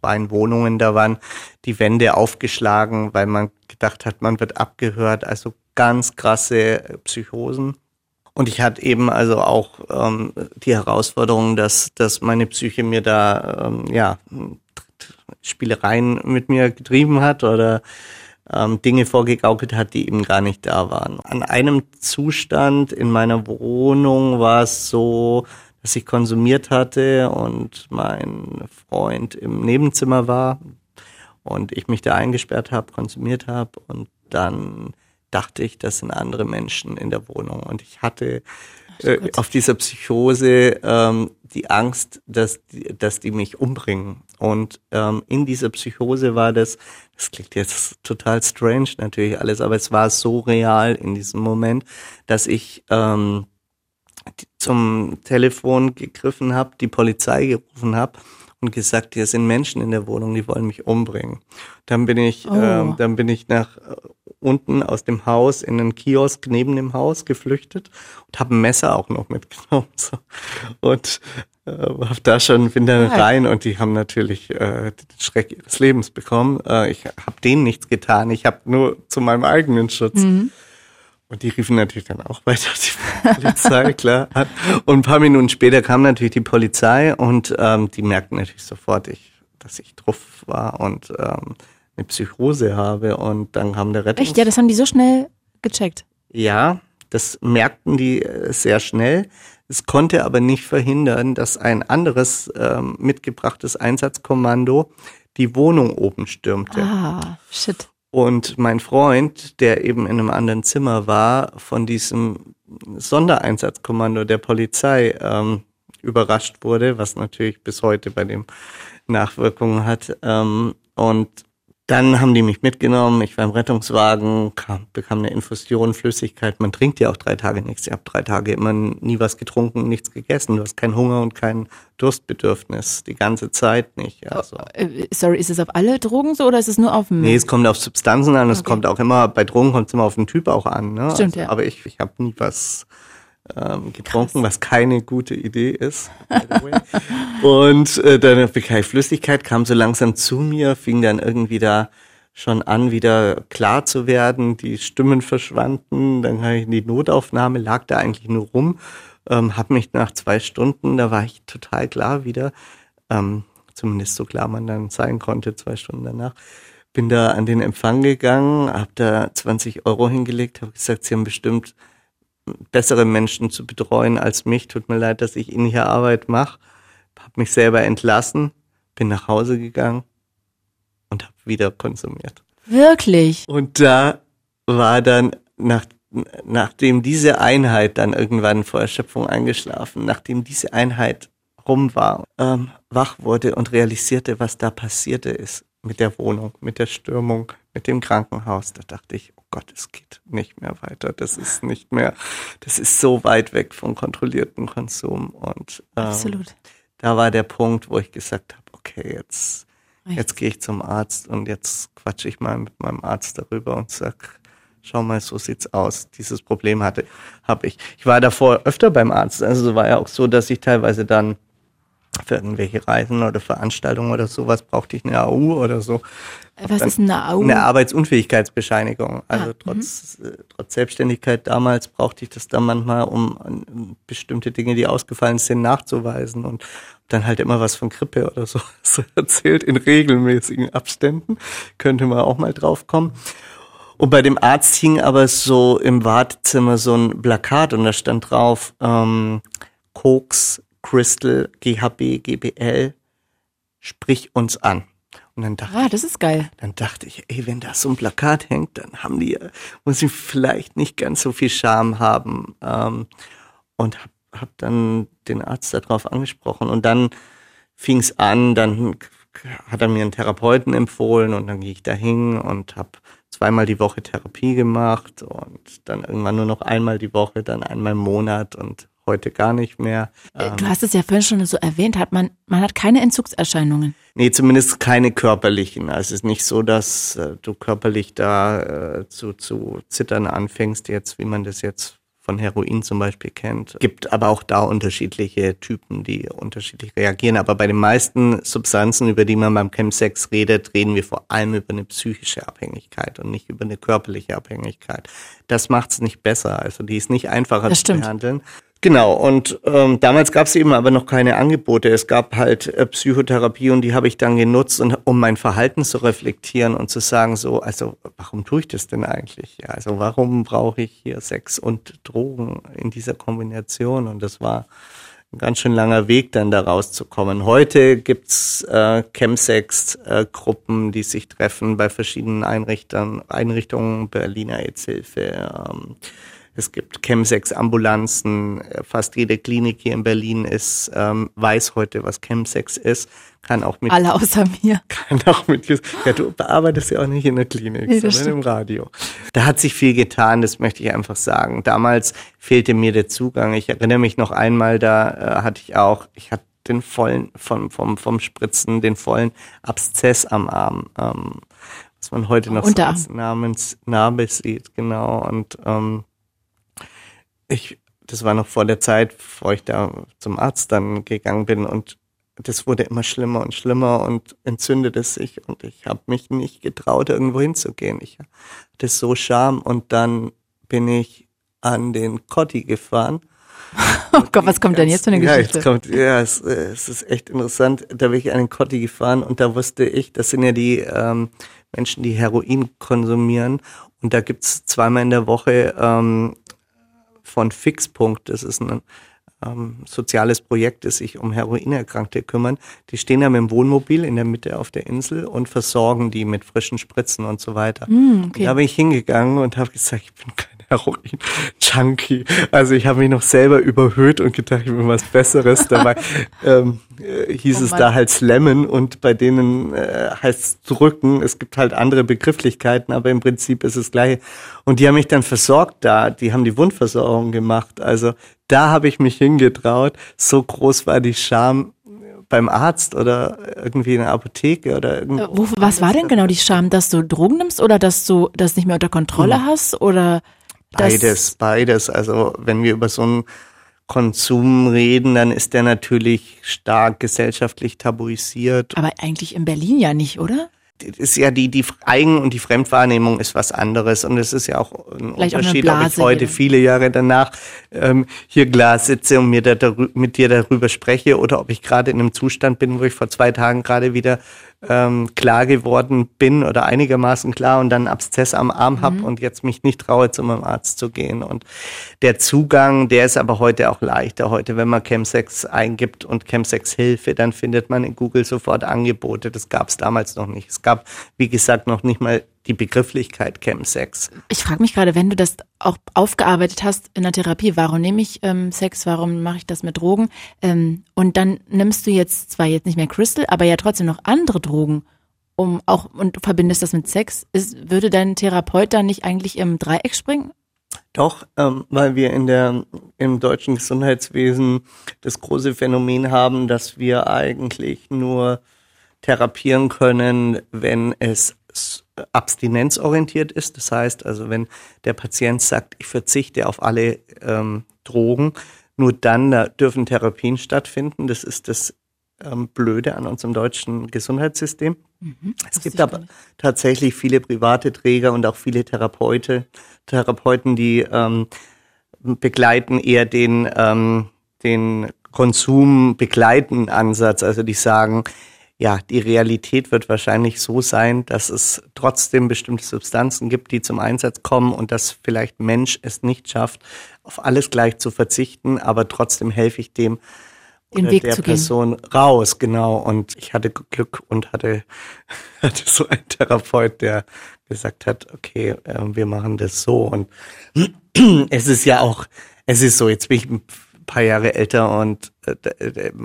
S2: war in Wohnungen, da waren die Wände aufgeschlagen, weil man gedacht hat, man wird abgehört. Also ganz krasse Psychosen. Und ich hatte eben also auch ähm, die Herausforderung, dass, dass meine Psyche mir da ähm, ja Spielereien mit mir getrieben hat oder ähm, Dinge vorgegaukelt hat, die eben gar nicht da waren. An einem Zustand in meiner Wohnung war es so, dass ich konsumiert hatte und mein Freund im Nebenzimmer war und ich mich da eingesperrt habe, konsumiert habe und dann dachte ich, das sind andere Menschen in der Wohnung. Und ich hatte äh, auf dieser Psychose ähm, die Angst, dass die, dass die mich umbringen. Und ähm, in dieser Psychose war das, das klingt jetzt total strange natürlich alles, aber es war so real in diesem Moment, dass ich ähm, zum Telefon gegriffen habe, die Polizei gerufen habe und gesagt, hier sind Menschen in der Wohnung, die wollen mich umbringen. Dann bin ich, oh. ähm, dann bin ich nach äh, unten aus dem Haus in einen Kiosk neben dem Haus geflüchtet und habe ein Messer auch noch mitgenommen. So. Und äh, hab da schon bin dann rein und die haben natürlich äh, den Schreck ihres Lebens bekommen. Äh, ich habe denen nichts getan. Ich habe nur zu meinem eigenen Schutz. Mhm. Und die riefen natürlich dann auch weiter die Polizei, <laughs> klar. Und ein paar Minuten später kam natürlich die Polizei und ähm, die merkten natürlich sofort, ich, dass ich drauf war und ähm, eine Psychose habe. Und dann kam der Rettungs...
S3: Echt? Ja, das haben die so schnell gecheckt.
S2: Ja, das merkten die äh, sehr schnell. Es konnte aber nicht verhindern, dass ein anderes ähm, mitgebrachtes Einsatzkommando die Wohnung oben stürmte.
S3: Ah, shit.
S2: Und mein Freund, der eben in einem anderen Zimmer war, von diesem Sondereinsatzkommando der Polizei ähm, überrascht wurde, was natürlich bis heute bei dem Nachwirkungen hat. Ähm, und dann haben die mich mitgenommen, ich war im Rettungswagen, kam, bekam eine Infusion, Flüssigkeit. Man trinkt ja auch drei Tage nichts. Ich habe drei Tage immer nie was getrunken, nichts gegessen. Du hast keinen Hunger und kein Durstbedürfnis. Die ganze Zeit nicht. Also.
S3: Sorry, ist es auf alle Drogen so oder ist es nur auf
S2: Nee, es kommt auf Substanzen an. Es okay. kommt auch immer, bei Drogen kommt es immer auf den Typ auch an. Ne?
S3: Stimmt, also, ja.
S2: Aber ich, ich habe nie was ähm, getrunken, Krass. was keine gute Idee ist. und äh, dann bekam ich Flüssigkeit, kam so langsam zu mir, fing dann irgendwie da schon an, wieder klar zu werden. Die Stimmen verschwanden. Dann habe ich in die Notaufnahme, lag da eigentlich nur rum, ähm, habe mich nach zwei Stunden, da war ich total klar wieder, ähm, zumindest so klar man dann sein konnte, zwei Stunden danach. Bin da an den Empfang gegangen, habe da 20 Euro hingelegt, habe gesagt, sie haben bestimmt bessere Menschen zu betreuen als mich. Tut mir leid, dass ich Ihnen hier Arbeit mache. Habe mich selber entlassen, bin nach Hause gegangen und habe wieder konsumiert.
S3: Wirklich?
S2: Und da war dann nach nachdem diese Einheit dann irgendwann vor Erschöpfung eingeschlafen, nachdem diese Einheit rum war, ähm, wach wurde und realisierte, was da passierte ist mit der Wohnung, mit der Stürmung, mit dem Krankenhaus, da dachte ich, Gott, es geht nicht mehr weiter. Das ist nicht mehr, das ist so weit weg vom kontrollierten Konsum. Und ähm, Absolut. da war der Punkt, wo ich gesagt habe, okay, jetzt, jetzt gehe ich zum Arzt und jetzt quatsche ich mal mit meinem Arzt darüber und sag, schau mal, so sieht's aus. Dieses Problem hatte, habe ich. Ich war davor öfter beim Arzt. Also war ja auch so, dass ich teilweise dann für irgendwelche Reisen oder Veranstaltungen oder sowas brauchte ich eine AU oder so.
S3: Was ist eine AU?
S2: Eine Arbeitsunfähigkeitsbescheinigung. Also
S3: Ah,
S2: trotz, äh, trotz Selbstständigkeit damals brauchte ich das dann manchmal, um bestimmte Dinge, die ausgefallen sind, nachzuweisen und dann halt immer was von Grippe oder so, <laughs> so erzählt in regelmäßigen Abständen. Könnte man auch mal drauf kommen. Und bei dem Arzt hing aber so im Wartezimmer so ein Plakat und da stand drauf, ähm, Koks, Crystal, GHB, GBL, sprich uns an. Und dann dachte,
S3: Ah, das ist geil.
S2: dann dachte ich, ey, wenn da so ein Plakat hängt, dann haben die, muss ich vielleicht nicht ganz so viel Scham haben. Ähm, und hab, hab dann den Arzt darauf angesprochen. Und dann fing es an, dann hat er mir einen Therapeuten empfohlen und dann gehe ich dahin und habe zweimal die Woche Therapie gemacht und dann irgendwann nur noch einmal die Woche, dann einmal im Monat und heute gar nicht mehr.
S3: Äh, Du hast es ja vorhin schon so erwähnt, hat man, man hat keine Entzugserscheinungen.
S2: Nee, zumindest keine körperlichen. Also es ist nicht so, dass äh, du körperlich da äh, zu, zu zittern anfängst, jetzt, wie man das jetzt von Heroin zum Beispiel kennt. Gibt aber auch da unterschiedliche Typen, die unterschiedlich reagieren. Aber bei den meisten Substanzen, über die man beim Chemsex redet, reden wir vor allem über eine psychische Abhängigkeit und nicht über eine körperliche Abhängigkeit. Das macht's nicht besser. Also die ist nicht einfacher
S3: Das
S2: zu
S3: stimmt.
S2: behandeln. Genau, und ähm, damals gab es eben aber noch keine Angebote. Es gab halt äh, Psychotherapie und die habe ich dann genutzt, und, um mein Verhalten zu reflektieren und zu sagen, so, also warum tue ich das denn eigentlich? Ja, also warum brauche ich hier Sex und Drogen in dieser Kombination? Und das war ein ganz schön langer Weg, dann da rauszukommen. Heute gibt's äh, Chemsex-Gruppen, die sich treffen bei verschiedenen Einrichtern, Einrichtungen, Berliner AIDS-Hilfe, ähm, es gibt Chemsex-Ambulanzen. Fast jede Klinik hier in Berlin ist, ähm, weiß heute, was Chemsex ist. Kann auch mit,
S3: Alle außer mir. <laughs>
S2: kann auch mit, ja, du bearbeitest ja auch nicht in der Klinik,
S3: Nee,
S2: sondern im Radio. Da hat sich viel getan, das möchte ich einfach sagen. Damals fehlte mir der Zugang. Ich erinnere mich noch einmal, da äh, hatte ich auch, ich hatte den vollen, vom, vom, vom Spritzen, den vollen Abszess am Arm, ähm, was man heute noch so als Namens, Narbe sieht, genau. Und ähm, ich, das war noch vor der Zeit, bevor ich da zum Arzt dann gegangen bin und das wurde immer schlimmer und schlimmer und entzündete sich und ich habe mich nicht getraut, irgendwo hinzugehen. Ich hatte so Scham und dann bin ich an den Kotti gefahren. <laughs>
S3: Oh Gott, was kommt denn jetzt für eine
S2: ja,
S3: Geschichte?
S2: Jetzt kommt, ja, es, es ist echt interessant. Da bin ich an den Kotti gefahren und da wusste ich, das sind ja die ähm, Menschen, die Heroin konsumieren und da gibt's zweimal in der Woche ähm, von Fixpunkt, das ist ein ähm, soziales Projekt, das sich um Heroinerkrankte kümmern. Die stehen ja mit dem Wohnmobil in der Mitte auf der Insel und versorgen die mit frischen Spritzen und so weiter. Und
S3: okay.
S2: Da bin ich hingegangen und habe gesagt, ich bin kein Heroin-Junkie. Also ich habe mich noch selber überhöht und gedacht, ich bin was Besseres. Dabei <laughs> ähm, äh, hieß
S3: Oh
S2: es da halt Slammen und bei denen äh, heißt es drücken. Es gibt halt andere Begrifflichkeiten, aber im Prinzip ist es gleich. Und die haben mich dann versorgt da. Die haben die Wundversorgung gemacht. Also da habe ich mich hingetraut. So groß war die Scham beim Arzt oder irgendwie in der Apotheke oder irgendwo.
S3: Äh, Wo, was war denn genau die Scham, dass du Drogen nimmst oder dass du das nicht mehr unter Kontrolle hast oder
S2: Beides, beides. Also wenn wir über so einen Konsum reden, dann ist der natürlich stark gesellschaftlich tabuisiert.
S3: Aber eigentlich in Berlin ja nicht, oder?
S2: Ist ja die, die Eigen- und die Fremdwahrnehmung ist was anderes. Und es ist ja auch ein
S3: Vielleicht auch
S2: Unterschied, ob ich heute
S3: wieder.
S2: viele Jahre danach ähm, hier Glas sitze und mir da, mit dir darüber spreche oder ob ich gerade in einem Zustand bin, wo ich vor zwei Tagen gerade wieder ähm, klar geworden bin oder einigermaßen klar und dann einen Abszess am Arm
S3: Mhm.
S2: hab und jetzt mich nicht traue, zu meinem Arzt zu gehen. Und der Zugang, der ist aber heute auch leichter. Heute, wenn man Chemsex eingibt und Chemsex-Hilfe, dann findet man in Google sofort Angebote. Das gab es damals noch nicht. Es gab, wie gesagt, noch nicht mal die Begrifflichkeit Chemsex.
S3: Ich frage mich gerade, wenn du das auch aufgearbeitet hast in der Therapie, warum nehme ich ähm, Sex, warum mache ich das mit Drogen? Ähm, und dann nimmst du jetzt zwar jetzt nicht mehr Crystal, aber ja trotzdem noch andere Drogen, um auch und du verbindest das mit Sex. Ist, würde dein Therapeut dann nicht eigentlich im Dreieck springen?
S2: Doch, ähm, weil wir in der, im deutschen Gesundheitswesen das große Phänomen haben, dass wir eigentlich nur therapieren können, wenn es abstinenzorientiert ist. Das heißt also, wenn der Patient sagt, ich verzichte auf alle ähm, Drogen, nur dann da dürfen Therapien stattfinden. Das ist das ähm, Blöde an unserem deutschen Gesundheitssystem. Mhm, es gibt aber tatsächlich viele private Träger und auch viele Therapeute, Therapeuten, die ähm, begleiten eher den, ähm, den Konsum begleiten Ansatz. Also die sagen, ja, die Realität wird wahrscheinlich so sein, dass es trotzdem bestimmte Substanzen gibt, die zum Einsatz kommen und dass vielleicht Mensch es nicht schafft, auf alles gleich zu verzichten, aber trotzdem helfe ich dem
S3: den Weg
S2: der
S3: zu
S2: Person gehen. raus, genau. Und ich hatte Glück und hatte, <laughs> hatte so einen Therapeut, der gesagt hat, okay, äh, wir machen das so. Und <clears throat> es ist ja auch, es ist so, jetzt bin ich paar Jahre älter und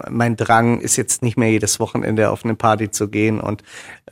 S2: mein Drang ist jetzt nicht mehr jedes Wochenende auf eine Party zu gehen und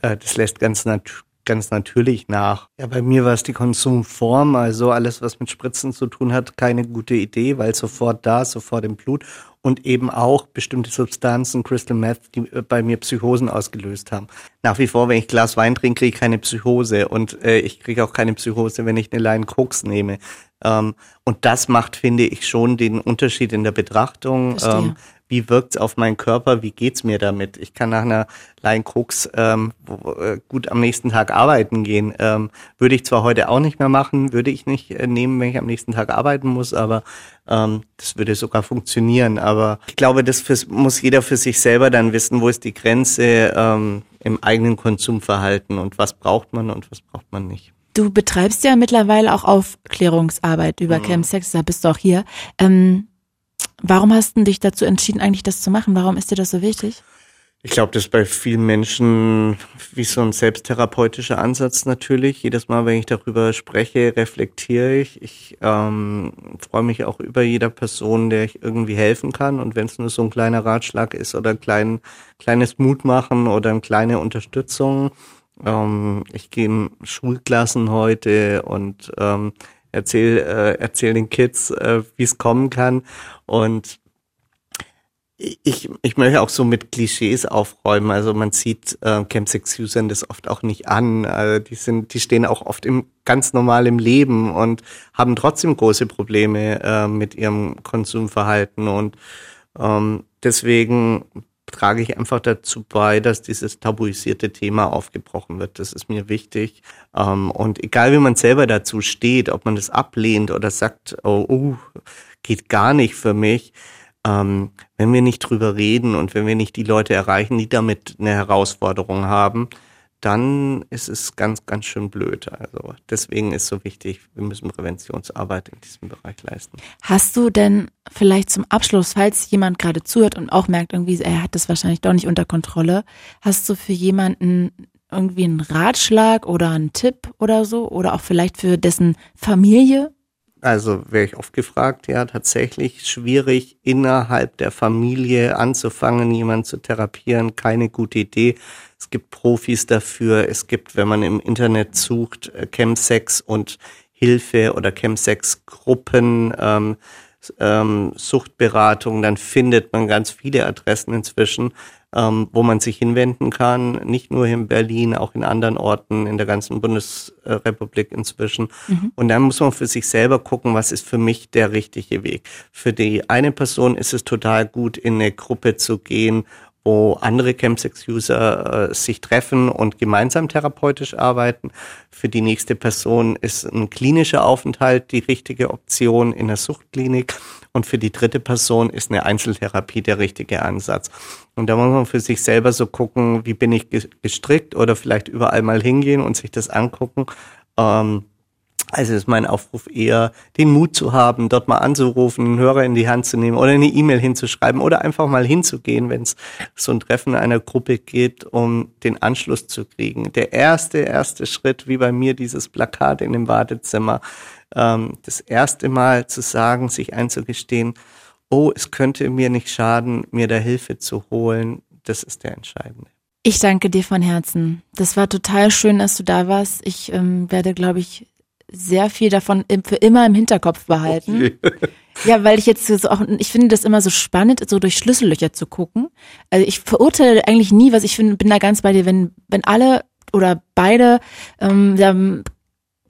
S2: äh, das lässt ganz natürlich ganz natürlich nach. Ja, bei mir war es die Konsumform, also alles, was mit Spritzen zu tun hat, keine gute Idee, weil sofort da, sofort im Blut und eben auch bestimmte Substanzen, Crystal Meth, die äh, bei mir Psychosen ausgelöst haben. Nach wie vor, wenn ich Glas Wein trinke, kriege ich keine Psychose und äh, ich kriege auch keine Psychose, wenn ich eine Line Koks nehme. Ähm, und das macht, finde ich, schon den Unterschied in der Betrachtung. Ähm, wie wirkt's auf meinen Körper? Wie geht's mir damit? Ich kann nach einer Koks ähm, äh, gut am nächsten Tag arbeiten gehen. Ähm, würde ich zwar heute auch nicht mehr machen, würde ich nicht äh, nehmen, wenn ich am nächsten Tag arbeiten muss, aber ähm, das würde sogar funktionieren. Aber ich glaube, das fürs, muss jeder für sich selber dann wissen, wo ist die Grenze ähm, im eigenen Konsumverhalten und was braucht man und was braucht man nicht.
S3: Du betreibst ja mittlerweile auch Aufklärungsarbeit über mhm. Chemsex, da bist du auch hier. Ähm, warum hast du dich dazu entschieden, eigentlich das zu machen? Warum ist dir das so wichtig?
S2: Ich glaube, das ist bei vielen Menschen wie so ein selbsttherapeutischer Ansatz natürlich. Jedes Mal, wenn ich darüber spreche, reflektiere ich. Ich ähm, freue mich auch über jeder Person, der ich irgendwie helfen kann. Und wenn es nur so ein kleiner Ratschlag ist oder ein klein, kleines Mutmachen oder eine kleine Unterstützung, ähm, ich gehe in Schulklassen heute und ähm, erzähl, äh, erzähl den Kids, äh, wie es kommen kann. Und ich, ich möchte auch so mit Klischees aufräumen. Also man sieht äh, Chemsex-Usern das oft auch nicht an. Also die sind, die stehen auch oft im ganz normal im Leben und haben trotzdem große Probleme äh, mit ihrem Konsumverhalten. Und ähm, deswegen trage ich einfach dazu bei, dass dieses tabuisierte Thema aufgebrochen wird. Das ist mir wichtig. Ähm, und egal wie man selber dazu steht, ob man das ablehnt oder sagt, oh, uh, geht gar nicht für mich, ähm, wenn wir nicht drüber reden und wenn wir nicht die Leute erreichen, die damit eine Herausforderung haben, dann ist es ganz, ganz schön blöd. Also deswegen ist so wichtig, wir müssen Präventionsarbeit in diesem Bereich leisten.
S3: Hast du denn vielleicht zum Abschluss, falls jemand gerade zuhört und auch merkt, irgendwie, er hat das wahrscheinlich doch nicht unter Kontrolle, hast du für jemanden irgendwie einen Ratschlag oder einen Tipp oder so oder auch vielleicht für dessen Familie?
S2: Also wäre ich oft gefragt, ja, tatsächlich schwierig innerhalb der Familie anzufangen, jemanden zu therapieren, keine gute Idee. Es gibt Profis dafür. Es gibt, wenn man im Internet sucht, äh, Chemsex und Hilfe oder Chemsex-Gruppen, ähm, ähm, Suchtberatung, dann findet man ganz viele Adressen inzwischen, ähm, wo man sich hinwenden kann. Nicht nur in Berlin, auch in anderen Orten in der ganzen Bundesrepublik inzwischen. Mhm. Und dann muss man für sich selber gucken, was ist für mich der richtige Weg. Für die eine Person ist es total gut, in eine Gruppe zu gehen wo andere Chemsex-User äh, sich treffen und gemeinsam therapeutisch arbeiten. Für die nächste Person ist ein klinischer Aufenthalt die richtige Option in der Suchtklinik und für die dritte Person ist eine Einzeltherapie der richtige Ansatz. Und da muss man für sich selber so gucken, wie bin ich gestrickt oder vielleicht überall mal hingehen und sich das angucken. Ähm, also ist mein Aufruf eher, den Mut zu haben, dort mal anzurufen, einen Hörer in die Hand zu nehmen oder eine E-Mail hinzuschreiben oder einfach mal hinzugehen, wenn es so ein Treffen einer Gruppe geht, um den Anschluss zu kriegen. Der erste, erste Schritt, wie bei mir dieses Plakat in dem Wartezimmer, ähm, das erste Mal zu sagen, sich einzugestehen, oh, es könnte mir nicht schaden, mir da Hilfe zu holen, das ist der entscheidende.
S3: Ich danke dir von Herzen. Das war total schön, dass du da warst. Ich ähm, werde, glaube ich, sehr viel davon für immer im Hinterkopf behalten. Okay. <laughs> Ja, weil ich jetzt so auch, ich finde das immer so spannend, so durch Schlüssellöcher zu gucken. Also ich verurteile eigentlich nie, was ich finde, bin da ganz bei dir, wenn, wenn alle oder beide ähm,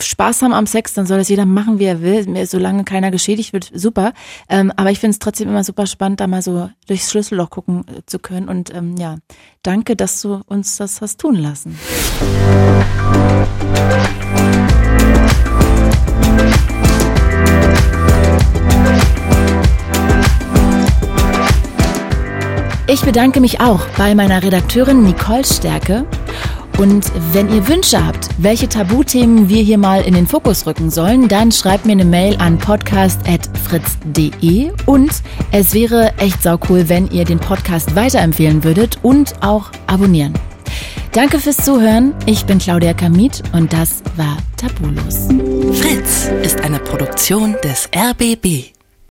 S3: Spaß haben am Sex, dann soll das jeder machen, wie er will, solange keiner geschädigt wird, super. Ähm, aber ich finde es trotzdem immer super spannend, da mal so durchs Schlüsselloch gucken äh, zu können. Und ähm, ja, danke, dass du uns das hast tun lassen. Ich bedanke mich auch bei meiner Redakteurin Nicole Stärke und wenn ihr Wünsche habt, welche Tabuthemen wir hier mal in den Fokus rücken sollen, dann schreibt mir eine Mail an podcast.fritz.de und es wäre echt sau cool, wenn ihr den Podcast weiterempfehlen würdet und auch abonnieren. Danke fürs Zuhören. Ich bin Claudia Kamit und das war Tabulos.
S1: Fritz ist eine Produktion des RBB.